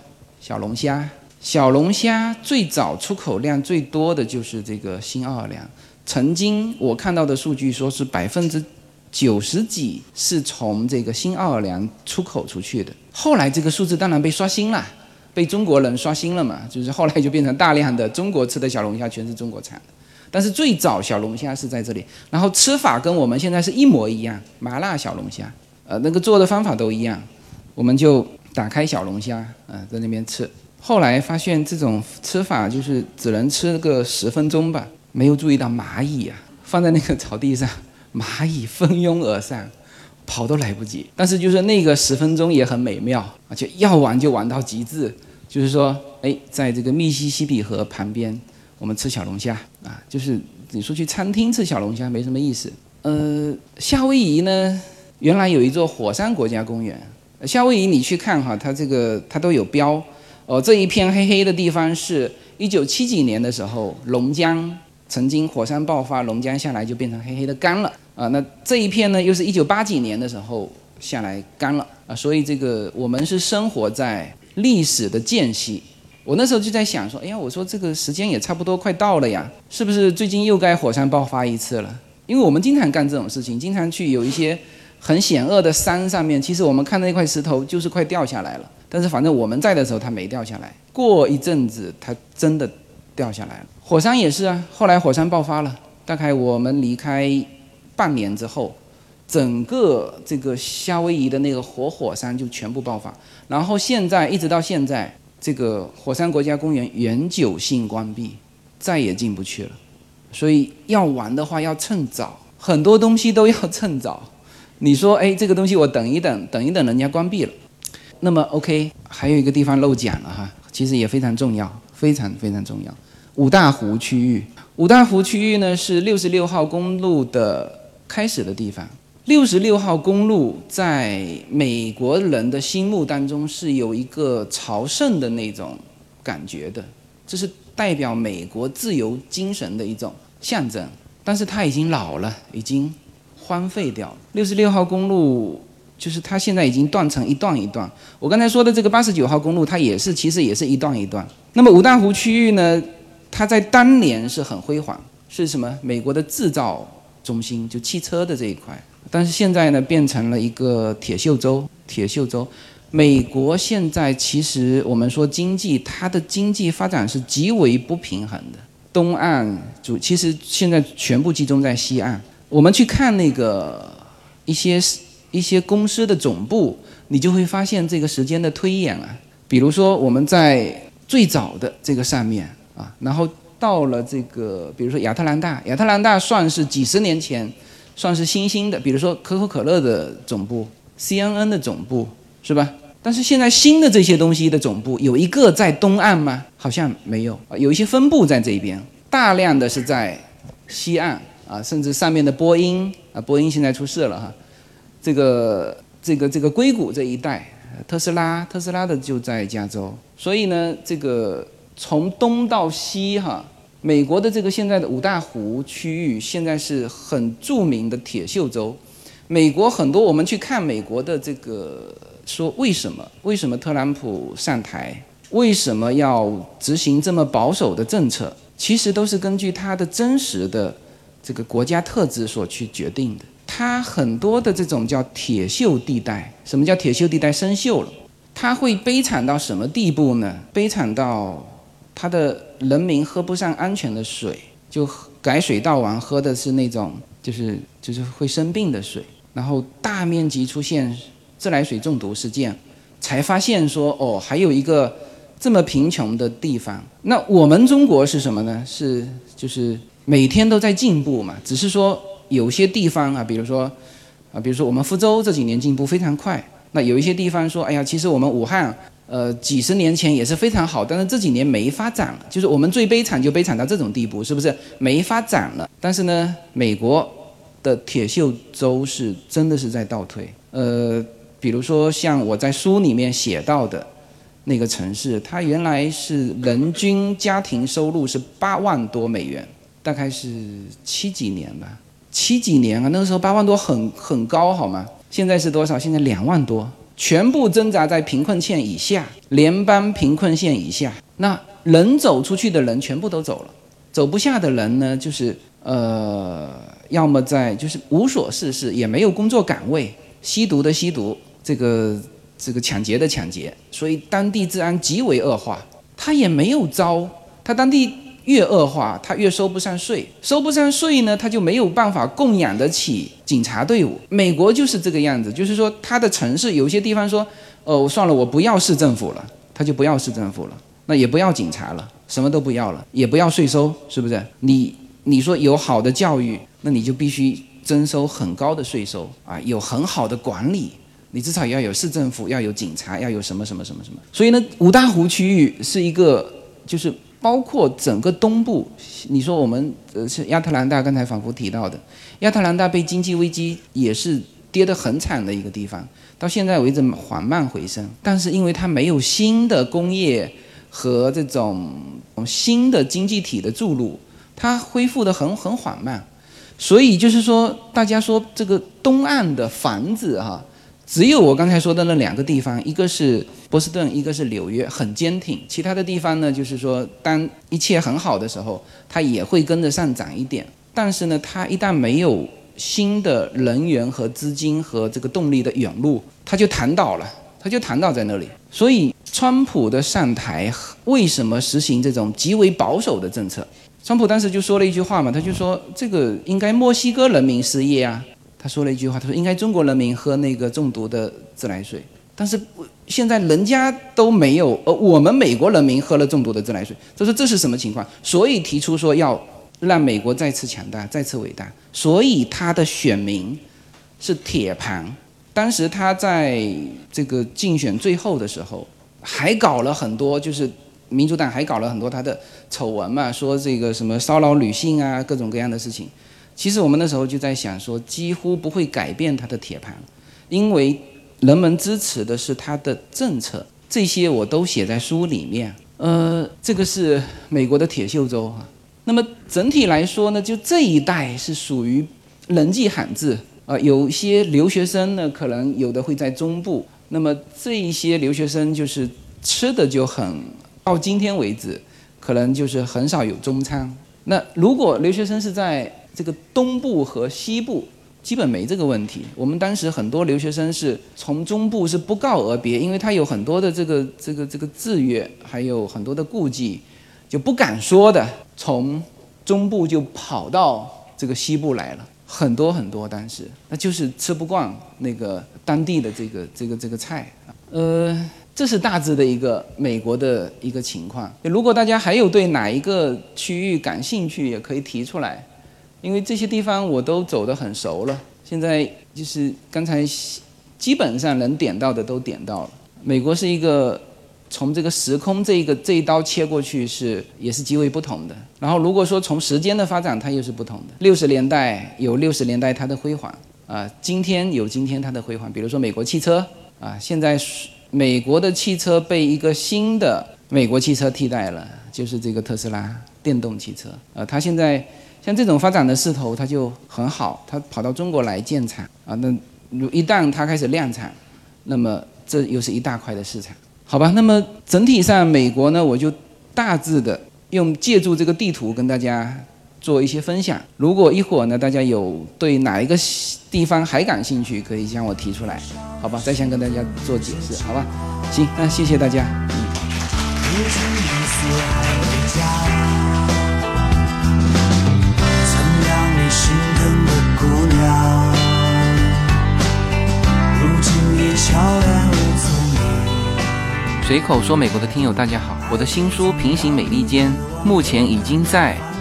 小龙虾。小龙虾最早出口量最多的就是这个新奥尔良，曾经我看到的数据说是百分之九十几是从这个新奥尔良出口出去的。后来这个数字当然被刷新了，被中国人刷新了嘛，就是后来就变成大量的中国吃的小龙虾全是中国产的。但是最早小龙虾是在这里，然后吃法跟我们现在是一模一样，麻辣小龙虾，呃，那个做的方法都一样，我们就打开小龙虾，嗯，在那边吃。后来发现这种吃法就是只能吃个十分钟吧，没有注意到蚂蚁啊，放在那个草地上，蚂蚁蜂拥而上，跑都来不及。但是就是那个十分钟也很美妙，而且要玩就玩到极致，就是说，哎，在这个密西西比河旁边。我们吃小龙虾啊，就是你说去餐厅吃小龙虾没什么意思。呃，夏威夷呢，原来有一座火山国家公园。夏威夷你去看哈，它这个它都有标。哦，这一片黑黑的地方是一九七几年的时候，龙江曾经火山爆发，龙江下来就变成黑黑的干了啊。那这一片呢，又是一九八几年的时候下来干了啊。所以这个我们是生活在历史的间隙。我那时候就在想说，哎呀，我说这个时间也差不多快到了呀，是不是最近又该火山爆发一次了？因为我们经常干这种事情，经常去有一些很险恶的山上面，其实我们看到那块石头就是快掉下来了，但是反正我们在的时候它没掉下来，过一阵子它真的掉下来了。火山也是啊，后来火山爆发了，大概我们离开半年之后，整个这个夏威夷的那个活火山就全部爆发，然后现在一直到现在。这个火山国家公园永久性关闭，再也进不去了。所以要玩的话要趁早，很多东西都要趁早。你说，哎，这个东西我等一等，等一等人家关闭了，那么 OK，还有一个地方漏讲了哈，其实也非常重要，非常非常重要。五大湖区域，五大湖区域呢是六十六号公路的开始的地方。六十六号公路在美国人的心目当中是有一个朝圣的那种感觉的，这是代表美国自由精神的一种象征。但是它已经老了，已经荒废掉了。六十六号公路就是它现在已经断成一段一段。我刚才说的这个八十九号公路，它也是其实也是一段一段。那么五大湖区域呢，它在当年是很辉煌，是什么？美国的制造中心，就汽车的这一块。但是现在呢，变成了一个铁锈州。铁锈州，美国现在其实我们说经济，它的经济发展是极为不平衡的。东岸主，其实现在全部集中在西岸。我们去看那个一些一些公司的总部，你就会发现这个时间的推演啊。比如说我们在最早的这个上面啊，然后到了这个，比如说亚特兰大，亚特兰大算是几十年前算是新兴的，比如说可口可乐的总部、CNN 的总部，是吧？但是现在新的这些东西的总部有一个在东岸吗？好像没有，有一些分布在这边，大量的是在西岸啊，甚至上面的波音啊，波音现在出事了哈，这个这个这个硅谷这一带，特斯拉特斯拉的就在加州，所以呢，这个从东到西哈，美国的这个现在的五大湖区域现在是很著名的铁锈州，美国很多我们去看美国的这个。说为什么？为什么特朗普上台？为什么要执行这么保守的政策？其实都是根据他的真实的这个国家特质所去决定的。他很多的这种叫铁锈地带，什么叫铁锈地带？生锈了，它会悲惨到什么地步呢？悲惨到他的人民喝不上安全的水，就改水道王喝的是那种就是就是会生病的水，然后大面积出现。自来水中毒事件，才发现说哦，还有一个这么贫穷的地方。那我们中国是什么呢？是就是每天都在进步嘛。只是说有些地方啊，比如说啊，比如说我们福州这几年进步非常快。那有一些地方说，哎呀，其实我们武汉呃几十年前也是非常好，但是这几年没发展了。就是我们最悲惨就悲惨到这种地步，是不是没发展了？但是呢，美国的铁锈州是真的是在倒退，呃。比如说，像我在书里面写到的那个城市，它原来是人均家庭收入是八万多美元，大概是七几年吧，七几年啊，那个时候八万多很很高，好吗？现在是多少？现在两万多，全部挣扎在贫困线以下，联邦贫困线以下。那能走出去的人全部都走了，走不下的人呢，就是呃，要么在就是无所事事，也没有工作岗位。吸毒的吸毒，这个这个抢劫的抢劫，所以当地治安极为恶化。他也没有招，他当地越恶化，他越收不上税，收不上税呢，他就没有办法供养得起警察队伍。美国就是这个样子，就是说他的城市有些地方说，哦，算了，我不要市政府了，他就不要市政府了，那也不要警察了，什么都不要了，也不要税收，是不是？你你说有好的教育，那你就必须。征收很高的税收啊，有很好的管理，你至少要有市政府，要有警察，要有什么什么什么什么。所以呢，五大湖区域是一个，就是包括整个东部。你说我们呃是亚特兰大，刚才反复提到的，亚特兰大被经济危机也是跌得很惨的一个地方，到现在为止缓慢回升，但是因为它没有新的工业和这种新的经济体的注入，它恢复得很很缓慢。所以就是说，大家说这个东岸的房子哈，只有我刚才说的那两个地方，一个是波士顿，一个是纽约，很坚挺。其他的地方呢，就是说，当一切很好的时候，它也会跟着上涨一点。但是呢，它一旦没有新的人员和资金和这个动力的涌入，它就弹倒了，它就弹倒在那里。所以，川普的上台为什么实行这种极为保守的政策？川普当时就说了一句话嘛，他就说这个应该墨西哥人民失业啊。他说了一句话，他说应该中国人民喝那个中毒的自来水，但是现在人家都没有，呃，我们美国人民喝了中毒的自来水。他说这是什么情况？所以提出说要让美国再次强大，再次伟大。所以他的选民是铁盘。当时他在这个竞选最后的时候，还搞了很多就是。民主党还搞了很多他的丑闻嘛，说这个什么骚扰女性啊，各种各样的事情。其实我们那时候就在想说，几乎不会改变他的铁盘，因为人们支持的是他的政策。这些我都写在书里面。呃，这个是美国的铁锈州哈。那么整体来说呢，就这一代是属于人迹罕至啊。有些留学生呢，可能有的会在中部。那么这一些留学生就是吃的就很。到今天为止，可能就是很少有中餐。那如果留学生是在这个东部和西部，基本没这个问题。我们当时很多留学生是从中部是不告而别，因为他有很多的这个这个这个制约，还有很多的顾忌，就不敢说的，从中部就跑到这个西部来了，很多很多，当时那就是吃不惯那个当地的这个这个这个菜，呃，这是大致的一个美国的一个情况。如果大家还有对哪一个区域感兴趣，也可以提出来，因为这些地方我都走得很熟了。现在就是刚才基本上能点到的都点到了。美国是一个。从这个时空这一个这一刀切过去是也是极为不同的。然后如果说从时间的发展，它又是不同的。六十年代有六十年代它的辉煌啊，今天有今天它的辉煌。比如说美国汽车啊，现在美国的汽车被一个新的美国汽车替代了，就是这个特斯拉电动汽车啊。它现在像这种发展的势头，它就很好。它跑到中国来建厂啊，那如一旦它开始量产，那么这又是一大块的市场。好吧，那么整体上美国呢，我就大致的用借助这个地图跟大家做一些分享。如果一会儿呢，大家有对哪一个地方还感兴趣，可以向我提出来，好吧？再先跟大家做解释，好吧？行，那谢谢大家。随口说美国的听友，大家好，我的新书《平行美利坚》目前已经在。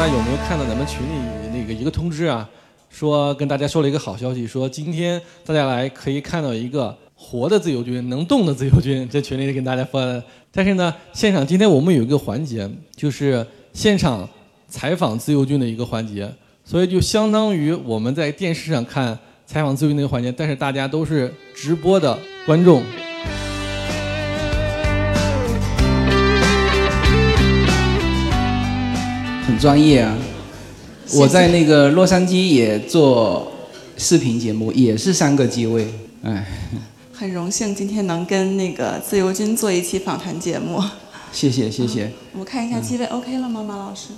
大家有没有看到咱们群里那个一个通知啊？说跟大家说了一个好消息，说今天大家来可以看到一个活的自由军，能动的自由军，在群里跟大家发。但是呢，现场今天我们有一个环节，就是现场采访自由军的一个环节，所以就相当于我们在电视上看采访自由军那个环节，但是大家都是直播的观众。专业啊！我在那个洛杉矶也做视频节目，也是三个机位，哎。很荣幸今天能跟那个自由军做一期访谈节目。谢谢谢谢。我看一下机位 OK 了吗，马老师？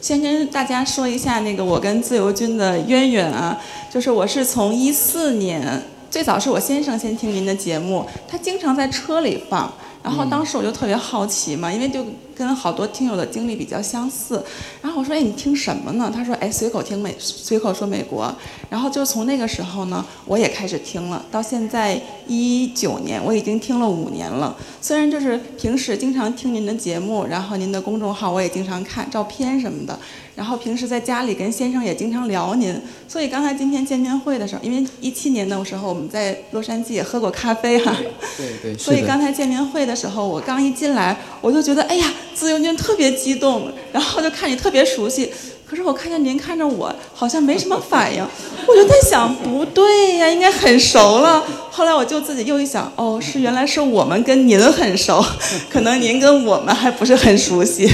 先跟大家说一下那个我跟自由军的渊源啊，就是我是从一四年，最早是我先生先听您的节目，他经常在车里放。然后当时我就特别好奇嘛，因为就跟好多听友的经历比较相似。然后我说：“哎，你听什么呢？”他说：“哎，随口听美，随口说美国。”然后就从那个时候呢，我也开始听了。到现在一九年，我已经听了五年了。虽然就是平时经常听您的节目，然后您的公众号我也经常看照片什么的。然后平时在家里跟先生也经常聊您，所以刚才今天见面会的时候，因为一七年的时候我们在洛杉矶也喝过咖啡哈，对对，所以刚才见面会的时候，我刚一进来我就觉得哎呀，自由君特别激动，然后就看你特别熟悉，可是我看见您看着我好像没什么反应，我就在想不对呀，应该很熟了。后来我就自己又一想，哦，是原来是我们跟您很熟，可能您跟我们还不是很熟悉。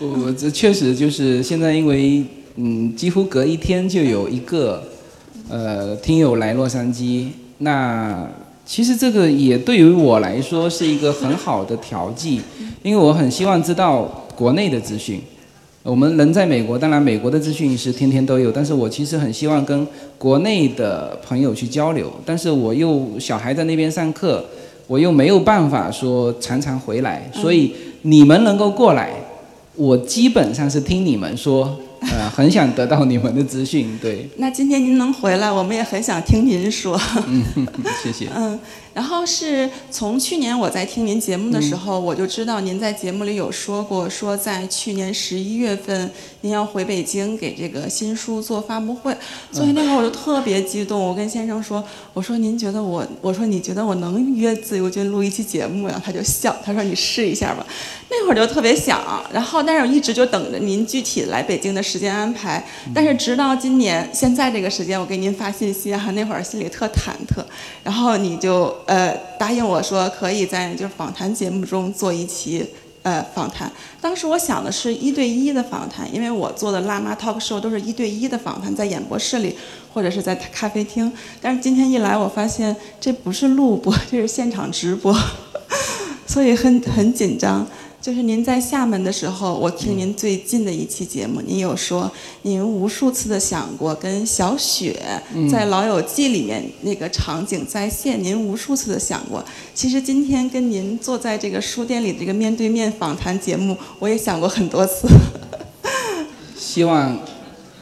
我，这确实就是现在，因为嗯，几乎隔一天就有一个呃听友来洛杉矶。那其实这个也对于我来说是一个很好的调剂，因为我很希望知道国内的资讯。我们人在美国，当然美国的资讯是天天都有，但是我其实很希望跟国内的朋友去交流。但是我又小孩在那边上课，我又没有办法说常常回来，所以你们能够过来。我基本上是听你们说，呃，很想得到你们的资讯，对。那今天您能回来，我们也很想听您说。嗯，谢谢。嗯。然后是从去年我在听您节目的时候，我就知道您在节目里有说过，说在去年十一月份您要回北京给这个新书做发布会，所以那会儿我就特别激动。我跟先生说，我说您觉得我，我说你觉得我能约自由军录一期节目呀？他就笑，他说你试一下吧。那会儿就特别想，然后但是我一直就等着您具体来北京的时时间安排。但是直到今年现在这个时间，我给您发信息啊，那会儿心里特忐忑。然后你就呃答应我说可以在就是访谈节目中做一期呃访谈。当时我想的是一对一的访谈，因为我做的辣妈 talk show 都是一对一的访谈，在演播室里或者是在咖啡厅。但是今天一来，我发现这不是录播，这是现场直播，所以很很紧张。就是您在厦门的时候，我听您最近的一期节目，您有说您无数次的想过跟小雪在《老友记》里面那个场景再现，您无数次的想过。其实今天跟您坐在这个书店里这个面对面访谈节目，我也想过很多次。希望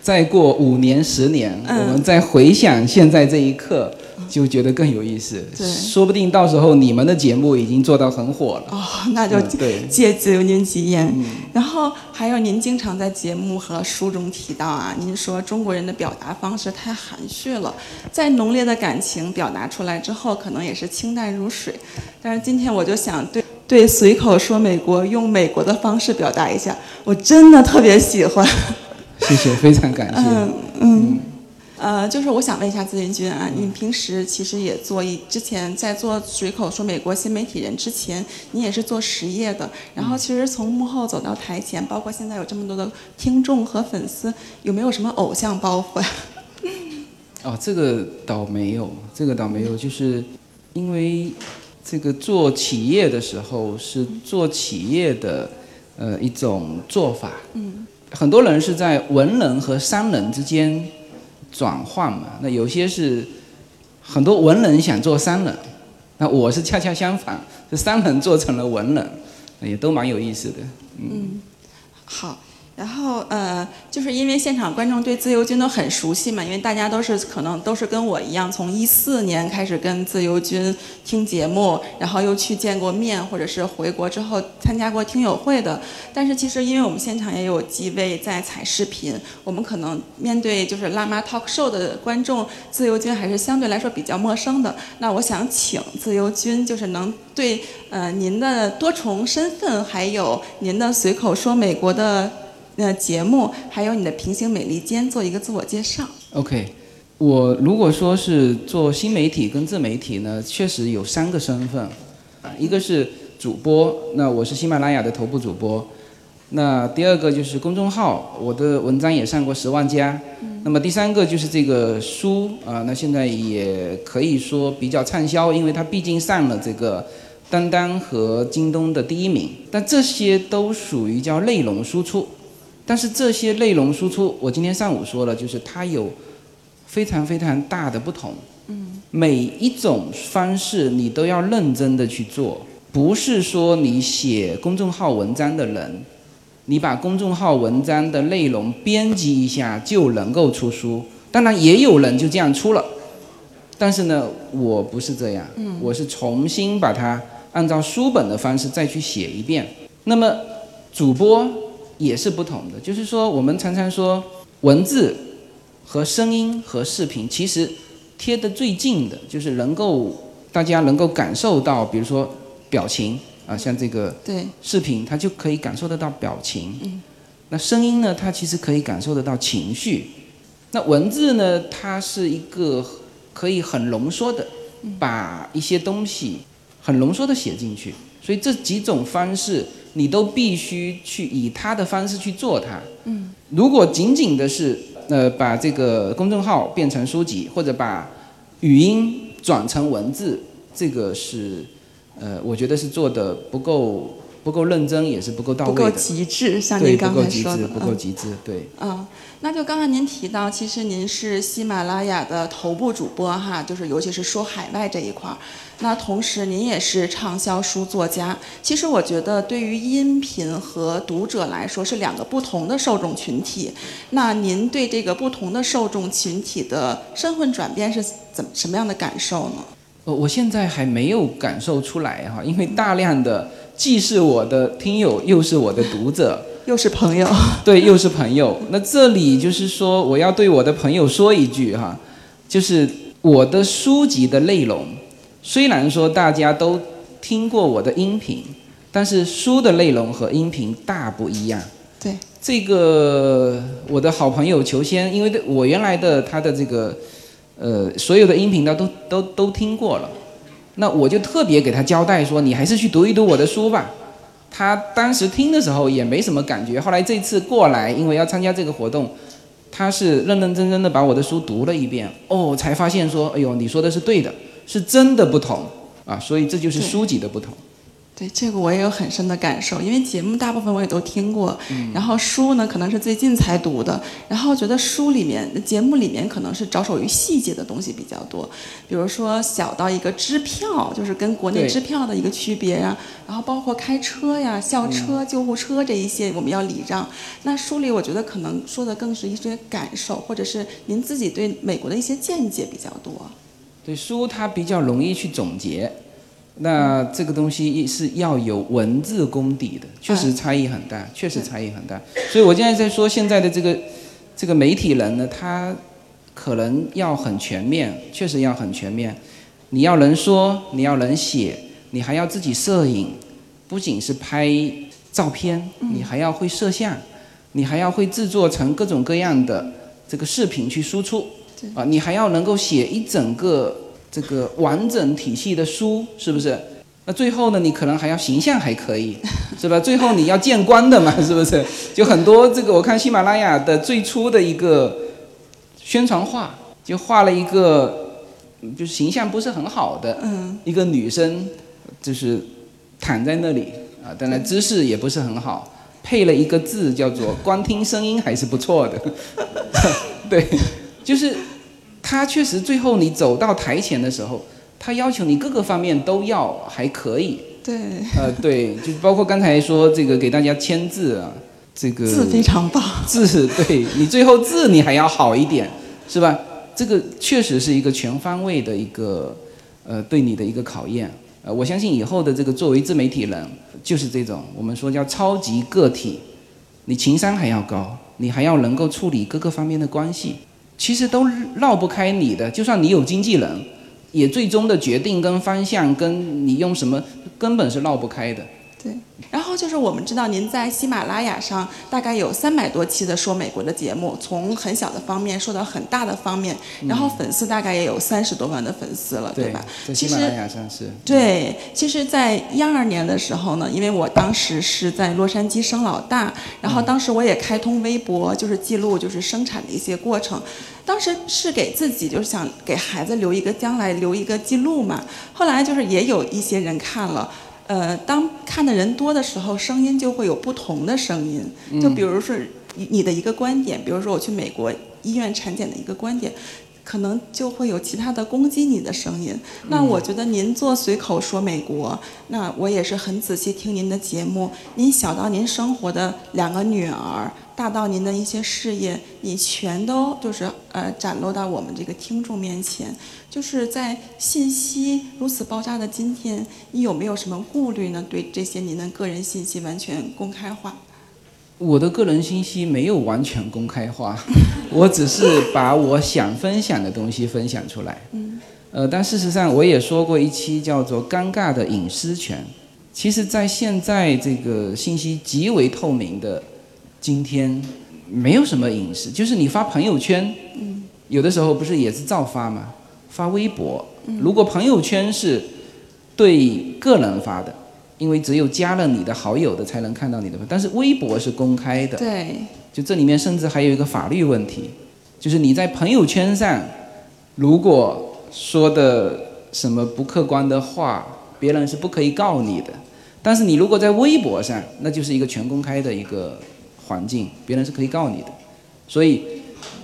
再过五年、十年，我们再回想现在这一刻，就觉得更有意思。对说不定到时候你们的节目已经做到很火了。哦，那就借借由您吉言。然后还有您经常在节目和书中提到啊，您说中国人的表达方式太含蓄了，在浓烈的感情表达出来之后，可能也是清淡如水。但是今天我就想对对随口说美国，用美国的方式表达一下，我真的特别喜欢。谢谢，非常感谢。嗯嗯。呃，就是我想问一下自云君啊，你平时其实也做一，之前在做随口说美国新媒体人之前，你也是做实业的。然后其实从幕后走到台前，包括现在有这么多的听众和粉丝，有没有什么偶像包袱呀？哦，这个倒没有，这个倒没有，就是因为这个做企业的时候是做企业的呃一种做法。嗯很多人是在文人和商人之间转换嘛，那有些是很多文人想做商人，那我是恰恰相反，这商人做成了文人，也都蛮有意思的。嗯，好。然后呃，就是因为现场观众对自由军都很熟悉嘛，因为大家都是可能都是跟我一样，从一四年开始跟自由军听节目，然后又去见过面，或者是回国之后参加过听友会的。但是其实因为我们现场也有几位在采视频，我们可能面对就是辣妈 talk show 的观众，自由军还是相对来说比较陌生的。那我想请自由军就是能对呃您的多重身份，还有您的随口说美国的。呃，节目还有你的平行美利坚做一个自我介绍。OK，我如果说是做新媒体跟自媒体呢，确实有三个身份，啊，一个是主播，那我是喜马拉雅的头部主播，那第二个就是公众号，我的文章也上过十万加，那么第三个就是这个书啊，那现在也可以说比较畅销，因为它毕竟上了这个当当和京东的第一名，但这些都属于叫内容输出。但是这些内容输出，我今天上午说了，就是它有非常非常大的不同。嗯，每一种方式你都要认真的去做，不是说你写公众号文章的人，你把公众号文章的内容编辑一下就能够出书。当然也有人就这样出了，但是呢，我不是这样，嗯我是重新把它按照书本的方式再去写一遍。那么主播也是不同的，就是说我们常常说文字和声音和视频其实贴得最近的，就是能够大家能够感受到，比如说表情啊，像这个对，视频，它就可以感受得到表情。嗯那声音呢，它其实可以感受得到情绪。那文字呢，它是一个可以很浓缩的，把一些东西很浓缩的写进去。所以这几种方式，你都必须去以他的方式去做它。嗯如果仅仅的是呃把这个公众号变成书籍，或者把语音转成文字，这个是呃我觉得是做的不够不够认真，也是不够到位不够。极致，像，您刚才说的，不够嗯极致，对。嗯，那就刚才您提到，其实您是喜马拉雅的头部主播哈，就是尤其是说海外这一块儿。那同时您也是畅销书作家。其实我觉得对于音频和读者来说是两个不同的受众群体。那您对这个不同的受众群体的身份转变是怎么什么样的感受呢？呃，我现在还没有感受出来哈，因为大量的既是我的听友，又是我的读者，又是朋友，对，又是朋友。那这里就是说，我要对我的朋友说一句哈，就是我的书籍的内容，虽然说大家都听过我的音频，但是书的内容和音频大不一样。对，这个我的好朋友裘先，因为我原来的他的这个呃所有的音频呢都都都听过了，那我就特别给他交代说，你还是去读一读我的书吧。他当时听的时候也没什么感觉，后来这次过来，因为要参加这个活动，他是认认真真的把我的书读了一遍，哦，才发现说，哎呦，你说的是对的，是真的不同啊，所以这就是书籍的不同。对这个我也有很深的感受，因为节目大部分我也都听过，然后书呢可能是最近才读的，然后觉得书里面、节目里面可能是着手于细节的东西比较多，比如说小到一个支票，就是跟国内支票的一个区别呀，然后包括开车呀、校车、救护车这一些我们要礼让。那书里我觉得可能说的更是一些感受，或者是您自己对美国的一些见解比较多。对书它比较容易去总结，那这个东西是要有文字功底的，确实差异很大，确实差异很大。所以我现在在说现在的这个这个媒体人呢，他可能要很全面，确实要很全面。你要能说，你要能写，你还要自己摄影，不仅是拍照片，你还要会摄像，你还要会制作成各种各样的这个视频去输出。啊，你还要能够写一整个这个完整体系的书，是不是？那最后呢，你可能还要形象还可以，是吧？最后你要见光的嘛，是不是？就很多这个，我看喜马拉雅的最初的一个宣传画，就画了一个，就是形象不是很好的嗯，一个女生，就是躺在那里啊，当然姿势也不是很好，配了一个字叫做“光听声音还是不错的”，对，就是他确实最后你走到台前的时候，他要求你各个方面都要还可以，对，呃，对，就包括刚才说这个给大家签字啊，这个字非常棒。字，对你最后字你还要好一点，是吧？这个确实是一个全方位的一个呃对你的一个考验。呃，我相信以后的这个作为自媒体人，就是这种我们说叫超级个体，你情商还要高，你还要能够处理各个方面的关系，其实都绕不开你的。就算你有经纪人，也最终的决定跟方向跟你用什么根本是绕不开的。对，然后就是我们知道您在喜马拉雅上大概有三百多期的说美国的节目，从很小的方面说到很大的方面，然后粉丝大概也有三十多万的粉丝了，对吧？在其实喜马拉雅上是。对，其实，在一二年的时候呢，因为我当时是在洛杉矶生老大，然后当时我也开通微博，就是记录就是生产的一些过程。当时是给自己就是想给孩子留一个将来留一个记录嘛。后来就是也有一些人看了。呃，当看的人多的时候，声音就会有不同的声音。就比如说你你的一个观点，比如说我去美国医院产检的一个观点，可能就会有其他的攻击你的声音。那我觉得您做随口说美国，那我也是很仔细听您的节目。您小到您生活的两个女儿，大到您的一些事业，你全都就是呃展露到我们这个听众面前。就是在信息如此爆炸的今天，你有没有什么顾虑呢？对这些您的个人信息完全公开化？我的个人信息没有完全公开化，我只是把我想分享的东西分享出来。嗯，呃，但事实上我也说过一期叫做“尴尬的隐私权”。其实，在现在这个信息极为透明的今天，没有什么隐私，就是你发朋友圈，嗯，有的时候不是也是照发吗？发微博，如果朋友圈是对个人发的。因为只有加了你的好友的才能看到你的，但是微博是公开的，对，就这里面甚至还有一个法律问题，就是你在朋友圈上如果说的什么不客观的话，别人是不可以告你的，但是你如果在微博上，那就是一个全公开的一个环境，别人是可以告你的，所以，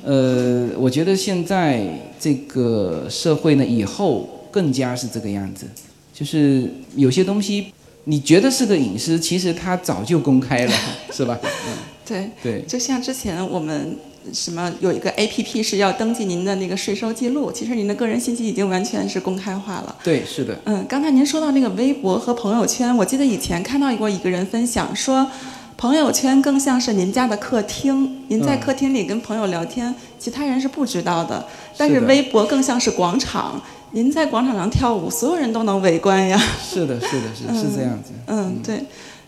呃，我觉得现在这个社会呢，以后更加是这个样子，就是有些东西。你觉得是个隐私，其实它早就公开了，是吧？嗯，对对，就像之前我们什么有一个 A P P 是要登记您的那个税收记录，其实您的个人信息已经完全是公开化了。对，是的。嗯，刚才您说到那个微博和朋友圈，我记得以前看到过一个人分享说，朋友圈更像是您家的客厅，您在客厅里跟朋友聊天，其他人是不知道的，但是微博更像是广场。您在广场上跳舞，所有人都能围观呀。是的，是的，是是这样子。嗯，对。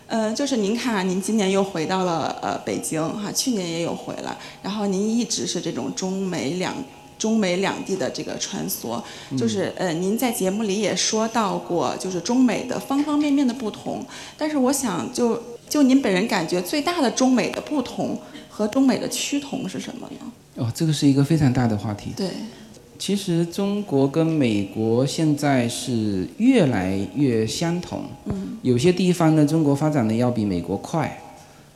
呃，就是您看啊，您今年又回到了呃北京哈，去年也有回来，然后您一直是这种中美两中美两地的这个穿梭，就是呃，您在节目里也说到过，就是中美的方方面面的不同，但是我想就就您本人感觉最大的中美的不同和中美的趋同是什么呢？哦，这个是一个非常大的话题。对，其实中国跟美国现在是越来越相同，嗯有些地方呢，中国发展的要比美国快，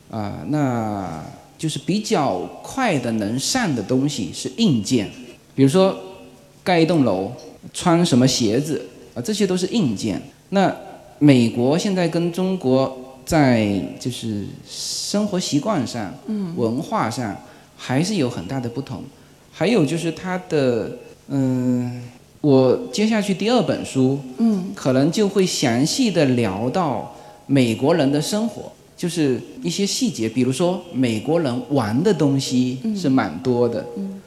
啊、那就是比较快的能上的东西是硬件，比如说盖一栋楼，穿什么鞋子啊、这些都是硬件。那美国现在跟中国在就是生活习惯上、嗯。文化上还是有很大的不同，还有就是他的嗯。我接下去第二本书，嗯。可能就会详细的聊到美国人的生活，就是一些细节，比如说美国人玩的东西是蛮多的，嗯。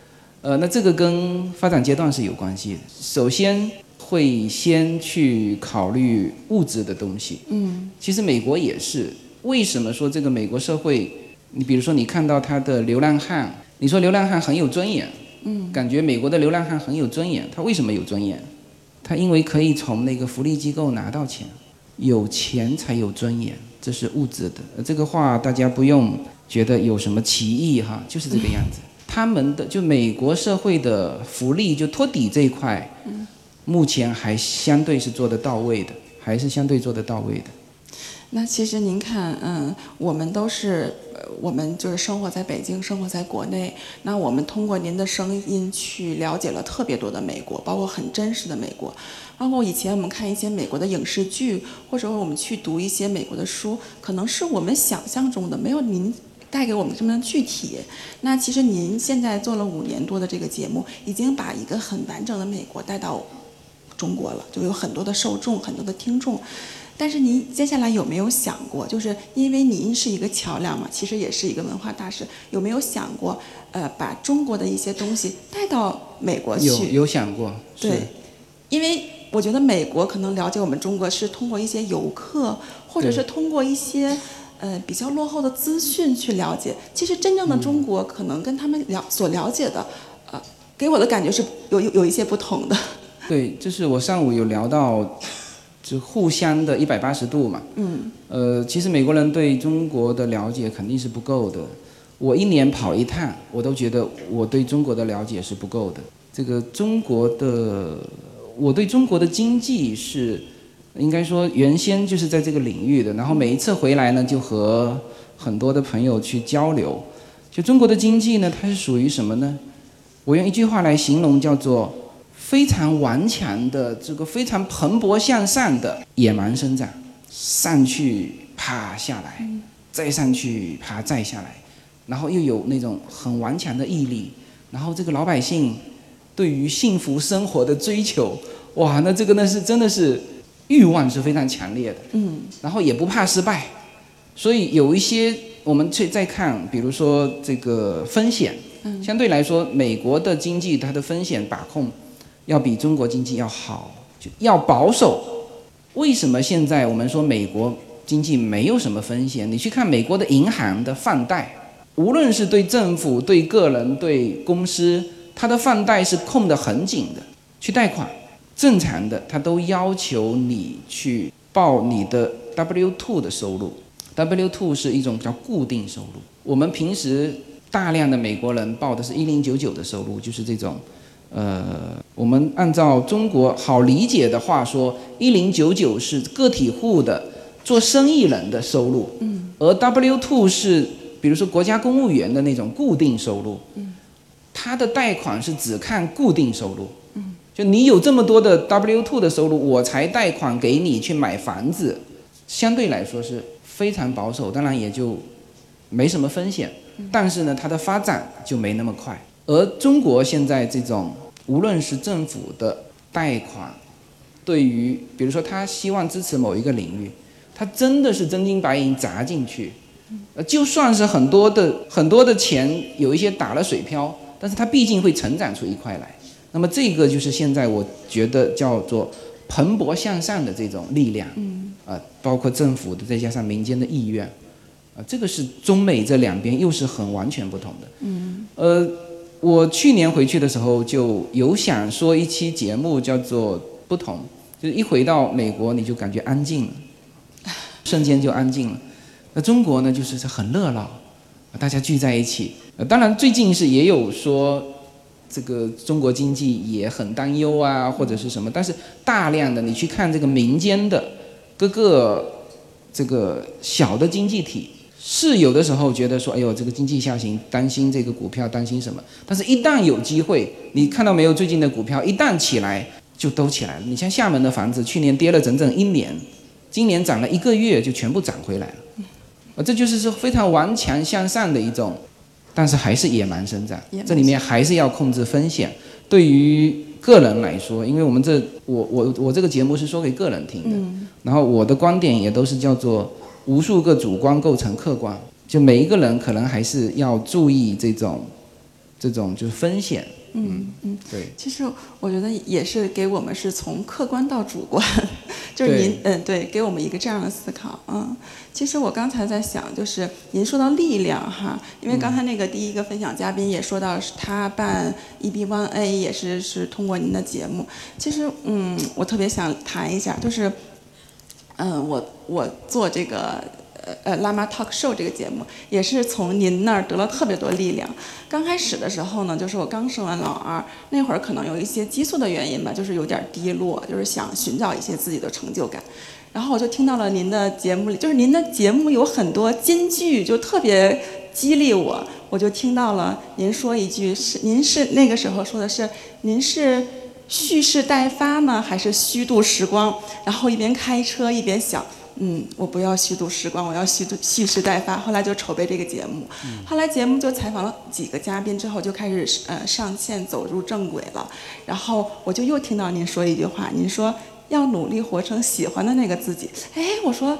呃，那这个跟发展阶段是有关系的。首先会先去考虑物质的东西，嗯其实美国也是。为什么说这个美国社会？你比如说，你看到他的流浪汉，你说流浪汉很有尊严，嗯感觉美国的流浪汉很有尊严。他为什么有尊严？他因为可以从那个福利机构拿到钱，有钱才有尊严，这是物质的。呃这个话大家不用觉得有什么歧义哈，就是这个样子。他们的就美国社会的福利就托底这一块，目前还相对是做得到位的，还是相对做得到位的。那其实您看，嗯，我们都是，我们就是生活在北京，生活在国内。那我们通过您的声音去了解了特别多的美国，包括很真实的美国。包括以前我们看一些美国的影视剧，或者我们去读一些美国的书，可能是我们想象中的，没有您带给我们这么具体。那其实您现在做了五年多的这个节目，已经把一个很完整的美国带到中国了，就有很多的受众，很多的听众。但是您接下来有没有想过，就是因为您是一个桥梁嘛，其实也是一个文化大使，有没有想过，呃，把中国的一些东西带到美国去？有有想过，对，因为我觉得美国可能了解我们中国是通过一些游客，或者是通过一些呃比较落后的资讯去了解。其实真正的中国可能跟他们了所了解的，呃，给我的感觉是有有有一些不同的。对，就是我上午有聊到，就互相的一百八十度嘛。嗯呃，其实美国人对中国的了解肯定是不够的。我一年跑一趟，我都觉得我对中国的了解是不够的。这个中国的，我对中国的经济是，应该说原先就是在这个领域的，然后每一次回来呢，就和很多的朋友去交流。就中国的经济呢，它是属于什么呢？我用一句话来形容，叫做非常顽强的这个非常蓬勃向上的野蛮生长，上去爬下来，再上去爬再下来，然后又有那种很顽强的毅力，然后这个老百姓对于幸福生活的追求，哇，那这个呢是真的是欲望是非常强烈的，嗯。然后也不怕失败，所以有一些我们去再看，比如说这个风险，嗯。相对来说，美国的经济它的风险把控要比中国经济要好，就要保守。为什么现在我们说美国经济没有什么风险？你去看美国的银行的放贷，无论是对政府、对个人、对公司，它的放贷是控得很紧的，去贷款，正常的它都要求你去报你的 W two 的收入。W two 是一种叫固定收入，我们平时大量的美国人报的是一零九九的收入，就是这种，呃，我们按照中国好理解的话说，一零九九是个体户的做生意人的收入，嗯。而 W two 是比如说国家公务员的那种固定收入，嗯。他的贷款是只看固定收入，嗯。就你有这么多的 W two 的收入，我才贷款给你去买房子，相对来说是非常保守，当然也就没什么风险，但是呢，它的发展就没那么快。而中国现在这种，无论是政府的贷款，对于比如说他希望支持某一个领域，他真的是真金白银砸进去，呃，就算是很多的很多的钱有一些打了水漂，但是它毕竟会成长出一块来。那么这个就是现在我觉得叫做蓬勃向上的这种力量。嗯啊，包括政府的，再加上民间的意愿，啊，这个是中美这两边又是很完全不同的。嗯，呃，我去年回去的时候就有想说一期节目叫做《不同》，就是一回到美国你就感觉安静了，瞬间就安静了。那中国呢，就是很热闹，大家聚在一起。当然最近是也有说。这个中国经济也很担忧啊，或者是什么？但是大量的你去看这个民间的各个这个小的经济体，是有的时候觉得说，哎呦，这个经济下行，担心这个股票，担心什么？但是，一旦有机会，你看到没有？最近的股票一旦起来，就都起来了。你像厦门的房子，去年跌了整整一年，今年涨了一个月，就全部涨回来了。啊，这就是说非常顽强向上的一种。但是还是野蛮生长，这里面还是要控制风险。对于个人来说，因为我们这我我我这个节目是说给个人听的，然后我的观点也都是叫做无数个主观构成客观，就每一个人可能还是要注意这种这种就是风险。嗯嗯，对，其实我觉得也是给我们是从客观到主观，就是您嗯对，给我们一个这样的思考嗯。其实我刚才在想，就是您说到力量哈，因为刚才那个第一个分享嘉宾也说到是他办 EB One A 也是是通过您的节目。其实嗯，我特别想谈一下，就是嗯我我做这个。呃呃，辣妈 talk show 这个节目也是从您那儿得了特别多力量。刚开始的时候呢，就是我刚生完老二，那会儿可能有一些激素的原因吧，就是有点低落，就是想寻找一些自己的成就感。然后我就听到了您的节目里，就是您的节目有很多金句，就特别激励我。我就听到了您说一句是，您是那个时候说的是，您是蓄势待发呢，还是虚度时光？然后一边开车一边想。嗯，我不要虚度时光，我要虚度蓄势待发。后来就筹备这个节目，后来节目就采访了几个嘉宾之后，就开始呃上线走入正轨了。然后我就又听到您说一句话，您说要努力活成喜欢的那个自己。哎，我说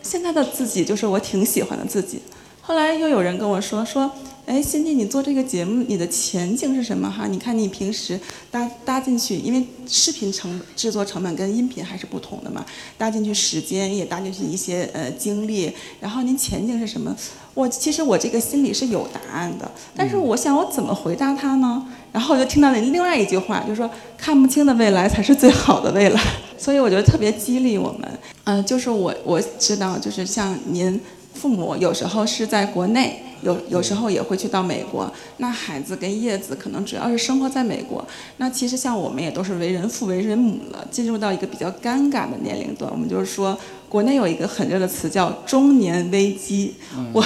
现在的自己就是我挺喜欢的自己。后来又有人跟我说说。哎，欣弟，你做这个节目，你的前景是什么哈？你看你平时搭搭进去，因为视频成制作成本跟音频还是不同的嘛，搭进去时间也搭进去一些呃精力，然后您前景是什么？我其实我这个心里是有答案的，但是我想我怎么回答他呢？然后我就听到了另外一句话，就是说看不清的未来才是最好的未来，所以我觉得特别激励我们。嗯，就是我我知道，就是像您父母有时候是在国内。有有时候也会去到美国，那孩子跟叶子可能主要是生活在美国。那其实像我们也都是为人父为人母了，进入到一个比较尴尬的年龄段。我们就是说，国内有一个很热的词叫中年危机。我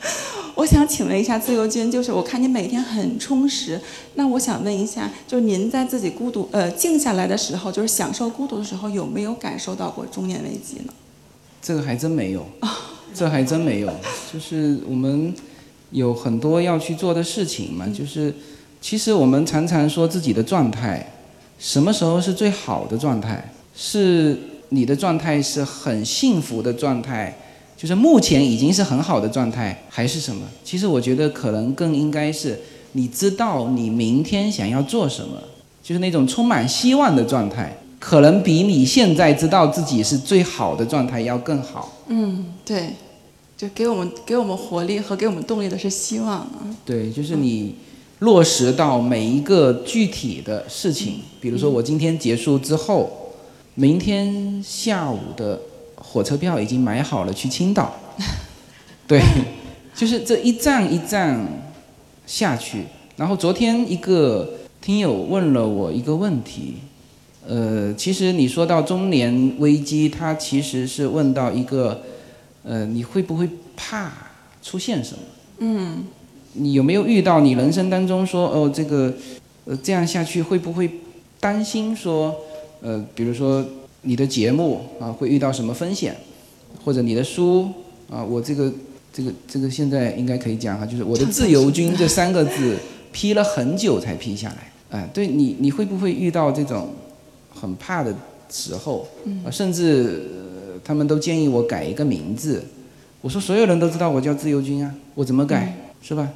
我想请问一下自由军，就是我看你每天很充实，那我想问一下，就是您在自己孤独呃静下来的时候，就是享受孤独的时候，有没有感受到过中年危机呢？这个还真没有，这还真没有，就是我们。有很多要去做的事情嘛，就是其实我们常常说自己的状态，什么时候是最好的状态？是你的状态是很幸福的状态，就是目前已经是很好的状态，还是什么？其实我觉得可能更应该是你知道你明天想要做什么，就是那种充满希望的状态，可能比你现在知道自己是最好的状态要更好。嗯，对。就给我们给我们活力和给我们动力的是希望啊！对，就是你落实到每一个具体的事情，比如说我今天结束之后，明天下午的火车票已经买好了去青岛。对，就是这一站一站下去。然后昨天一个听友问了我一个问题，呃，其实你说到中年危机，他其实是问到一个。呃，你会不会怕出现什么？嗯，你有没有遇到你人生当中说哦，这个，呃，这样下去会不会担心说，呃，比如说你的节目啊会遇到什么风险，或者你的书啊，我这个这个这个现在应该可以讲哈，就是我的自由军这三个字批了很久才批下来，哎，对你你会不会遇到这种很怕的时候，啊，甚至。他们都建议我改一个名字，我说所有人都知道我叫自由军啊，我怎么改是吧？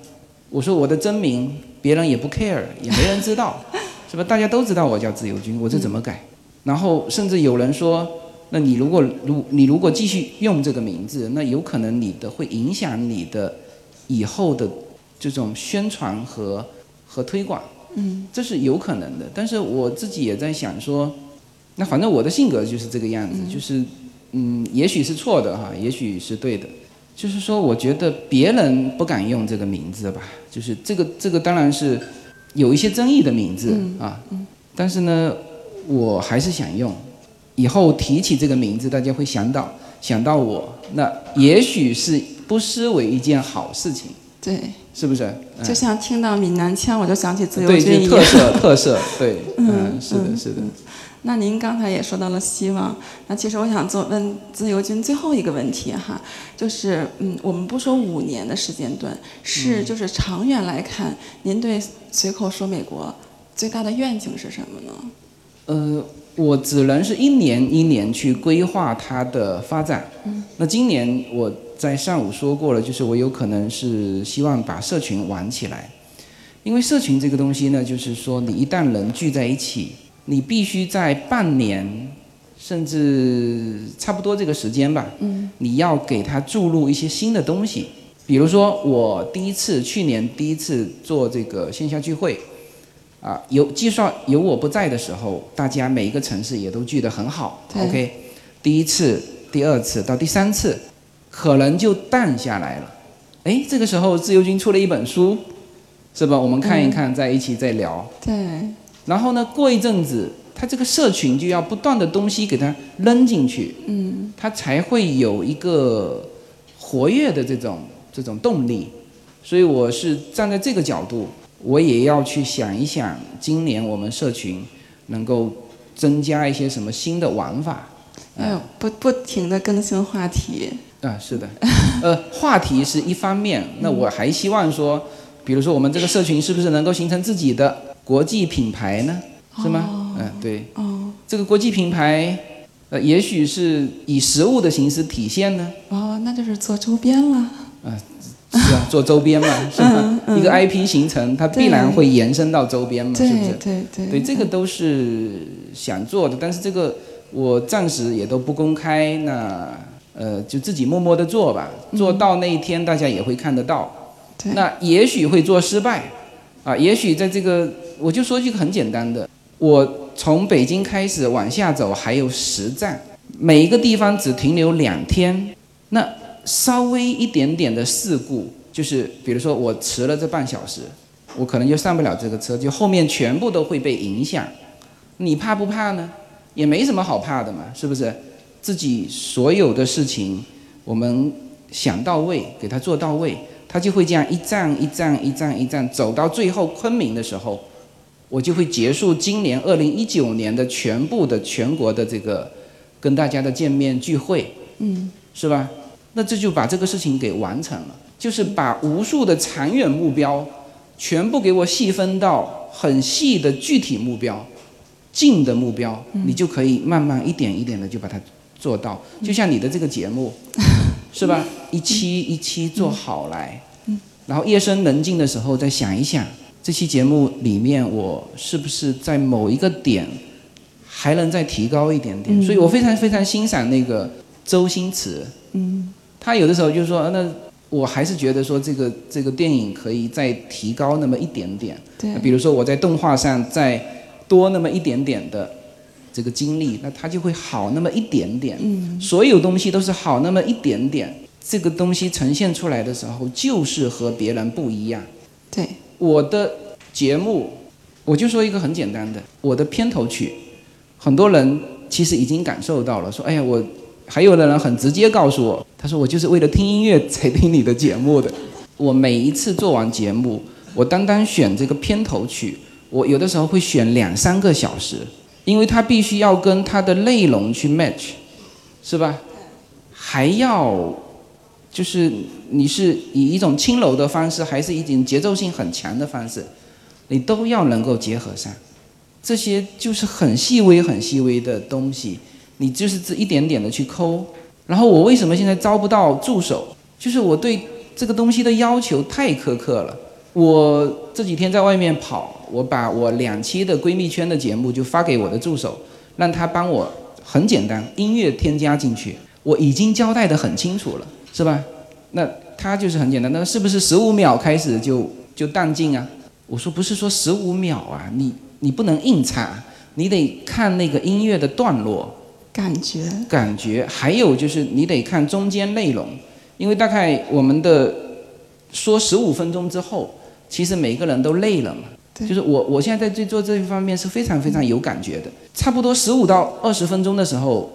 我说我的真名别人也不 care，也没人知道，是吧？大家都知道我叫自由军，我这怎么改？然后甚至有人说，那你如果如你如果继续用这个名字，那有可能你的会影响你的以后的这种宣传和和推广，嗯这是有可能的。但是我自己也在想说，那反正我的性格就是这个样子，就是嗯，也许是错的哈，也许是对的。就是说，我觉得别人不敢用这个名字吧，就是这个这个当然是有一些争议的名字、啊，但是呢，我还是想用。以后提起这个名字，大家会想到想到我，那也许是不失为一件好事情，对，是不是？嗯就像听到闽南腔，我就想起自由对，就军一样。特色特色，对，嗯嗯，是的，嗯是的。那您刚才也说到了希望，那其实我想做问自由军最后一个问题哈，就是嗯，我们不说五年的时间段，是就是长远来看，您对随口说美国最大的愿景是什么呢？呃，我只能是一年一年去规划它的发展。嗯那今年我在上午说过了，就是我有可能是希望把社群玩起来，因为社群这个东西呢，就是说你一旦人聚在一起，你必须在半年甚至差不多这个时间吧，嗯你要给他注入一些新的东西。比如说，我第一次去年第一次做这个线下聚会，啊，有计算有我不在的时候，大家每一个城市也都聚得很好。OK，第一次、第二次到第三次，可能就淡下来了。哎，这个时候自由军出了一本书，是吧？我们看一看，在一起再聊。对，然后呢，过一阵子，他这个社群就要不断的东西给它扔进去，嗯它才会有一个活跃的这种这种动力。所以我是站在这个角度，我也要去想一想，今年我们社群能够增加一些什么新的玩法。要有不不停的更新话题。啊，是的，呃，话题是一方面，那我还希望说，比如说我们这个社群是不是能够形成自己的国际品牌呢？是吗？嗯、对，哦这个国际品牌，呃，也许是以实物的形式体现呢。哦，那就是做周边了。是啊，做周边嘛，是吧？嗯嗯一个 IP 形成，它必然会延伸到周边嘛，是不对是？对对。对，这个都是想做的，但是这个我暂时也都不公开，那呃就自己默默的做吧，做到那一天大家也会看得到。对那也许会做失败，啊，也许在这个我就说一个很简单的，我从北京开始往下走还有十站，每一个地方只停留两天，那稍微一点点的事故，就是比如说我迟了这半小时，我可能就上不了这个车，就后面全部都会被影响。你怕不怕呢？也没什么好怕的嘛，是不是？自己所有的事情，我们想到位，给它做到位，它就会这样一站一站一站一站走到最后昆明的时候，我就会结束今年二零一九年的全部的全国的这个跟大家的见面聚会，嗯是吧？那这就把这个事情给完成了，就是把无数的长远目标全部给我细分到很细的具体目标、近的目标，你就可以慢慢一点一点的就把它做到。就像你的这个节目，是吧？一期一期做好来，然后夜深人静的时候再想一想，这期节目里面我是不是在某一个点还能再提高一点点？嗯所以我非常非常欣赏那个周星驰。嗯他有的时候就说，那我还是觉得说这个这个电影可以再提高那么一点点，对比如说我在动画上再多那么一点点的这个经历，那它就会好那么一点点。嗯所有东西都是好那么一点点，这个东西呈现出来的时候就是和别人不一样。对我的节目，我就说一个很简单的，我的片头曲，很多人其实已经感受到了，说，哎呀，我还有的人很直接告诉我，他说我就是为了听音乐才听你的节目的。我每一次做完节目，我单单选这个片头曲，我有的时候会选两三个小时，因为它必须要跟它的内容去 match，是吧？还要就是你是以一种轻柔的方式，还是一种节奏性很强的方式，你都要能够结合上。这些就是很细微、很细微的东西，你就是这一点点的去抠。然后我为什么现在招不到助手？就是我对这个东西的要求太苛刻了。我这几天在外面跑，我把我两期的闺蜜圈的节目就发给我的助手，让他帮我很简单，音乐添加进去，我已经交代的很清楚了，是吧？那它就是很简单，那是不是十五秒开始就就淡静啊？我说不是说十五秒啊，你你不能硬插，你得看那个音乐的段落，感觉感觉，还有就是你得看中间内容，因为大概我们的说十五分钟之后，其实每个人都累了嘛。就是我我现在在做这一方面是非常非常有感觉的，差不多十五到二十分钟的时候，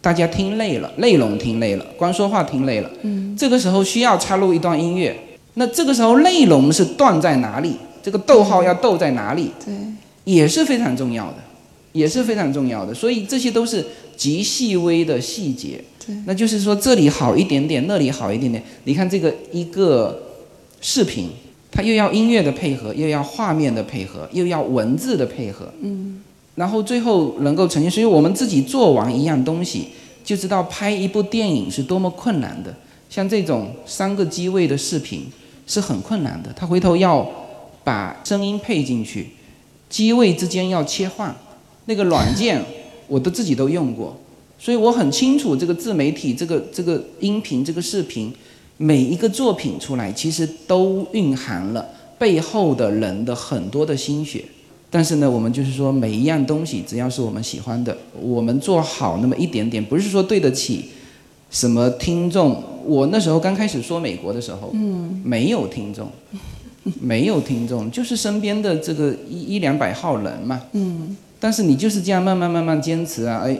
大家听累了，内容听累了，光说话听累了，嗯，这个时候需要插入一段音乐，那这个时候内容是断在哪里，这个逗号要逗在哪里，对，也是非常重要的，也是非常重要的。所以这些都是极细微的细节。对，那就是说这里好一点点，那里好一点点。你看这个一个视频，它又要音乐的配合，又要画面的配合，又要文字的配合，嗯，然后最后能够呈现。所以我们自己做完一样东西，就知道拍一部电影是多么困难的。像这种三个机位的视频是很困难的，他回头要把声音配进去，机位之间要切换，那个软件我都自己都用过，所以我很清楚这个自媒体、这个这个音频、这个视频，每一个作品出来，其实都蕴含了背后的人的很多的心血。但是呢，我们就是说每一样东西，只要是我们喜欢的，我们做好那么一点点，不是说对得起什么听众。我那时候刚开始说美国的时候，嗯，没有听众，没有听众，就是身边的这个一一两百号人嘛。嗯，但是你就是这样慢慢慢慢坚持啊，哎，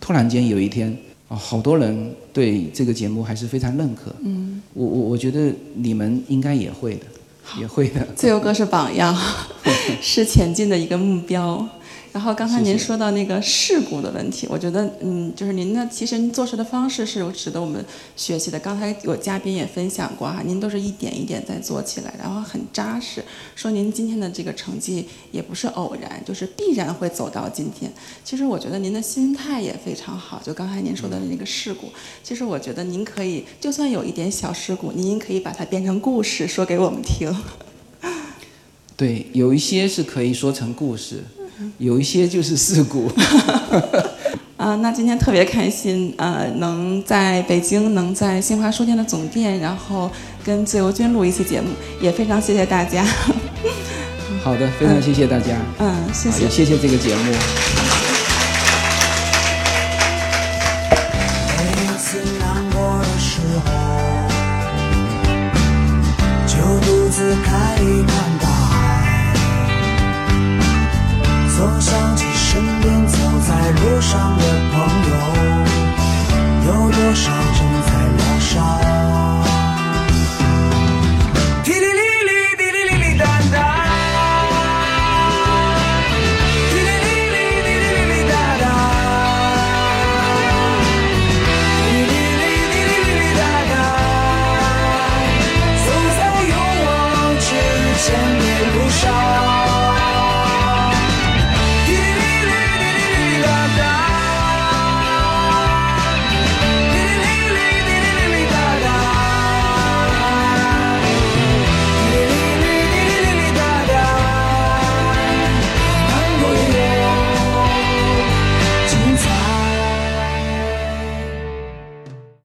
突然间有一天，哦，好多人对这个节目还是非常认可。嗯，我我我觉得你们应该也会的，也会的。自由哥是榜样，是前进的一个目标。然后刚才您说到那个事故的问题，我觉得，嗯，就是您的其实您做事的方式是有值得我们学习的。刚才有嘉宾也分享过哈，您都是一点一点在做起来，然后很扎实。说您今天的这个成绩也不是偶然，就是必然会走到今天。其实我觉得您的心态也非常好，就刚才您说的那个事故，其实我觉得您可以，就算有一点小事故，您可以把它变成故事说给我们听。对，有一些是可以说成故事，有一些就是事故。啊，那今天特别开心，呃，能在北京，能在新华书店的总店，然后跟自由军录一期节目，也非常谢谢大家。好的，非常谢谢大家，嗯，谢谢也。谢谢这个节目。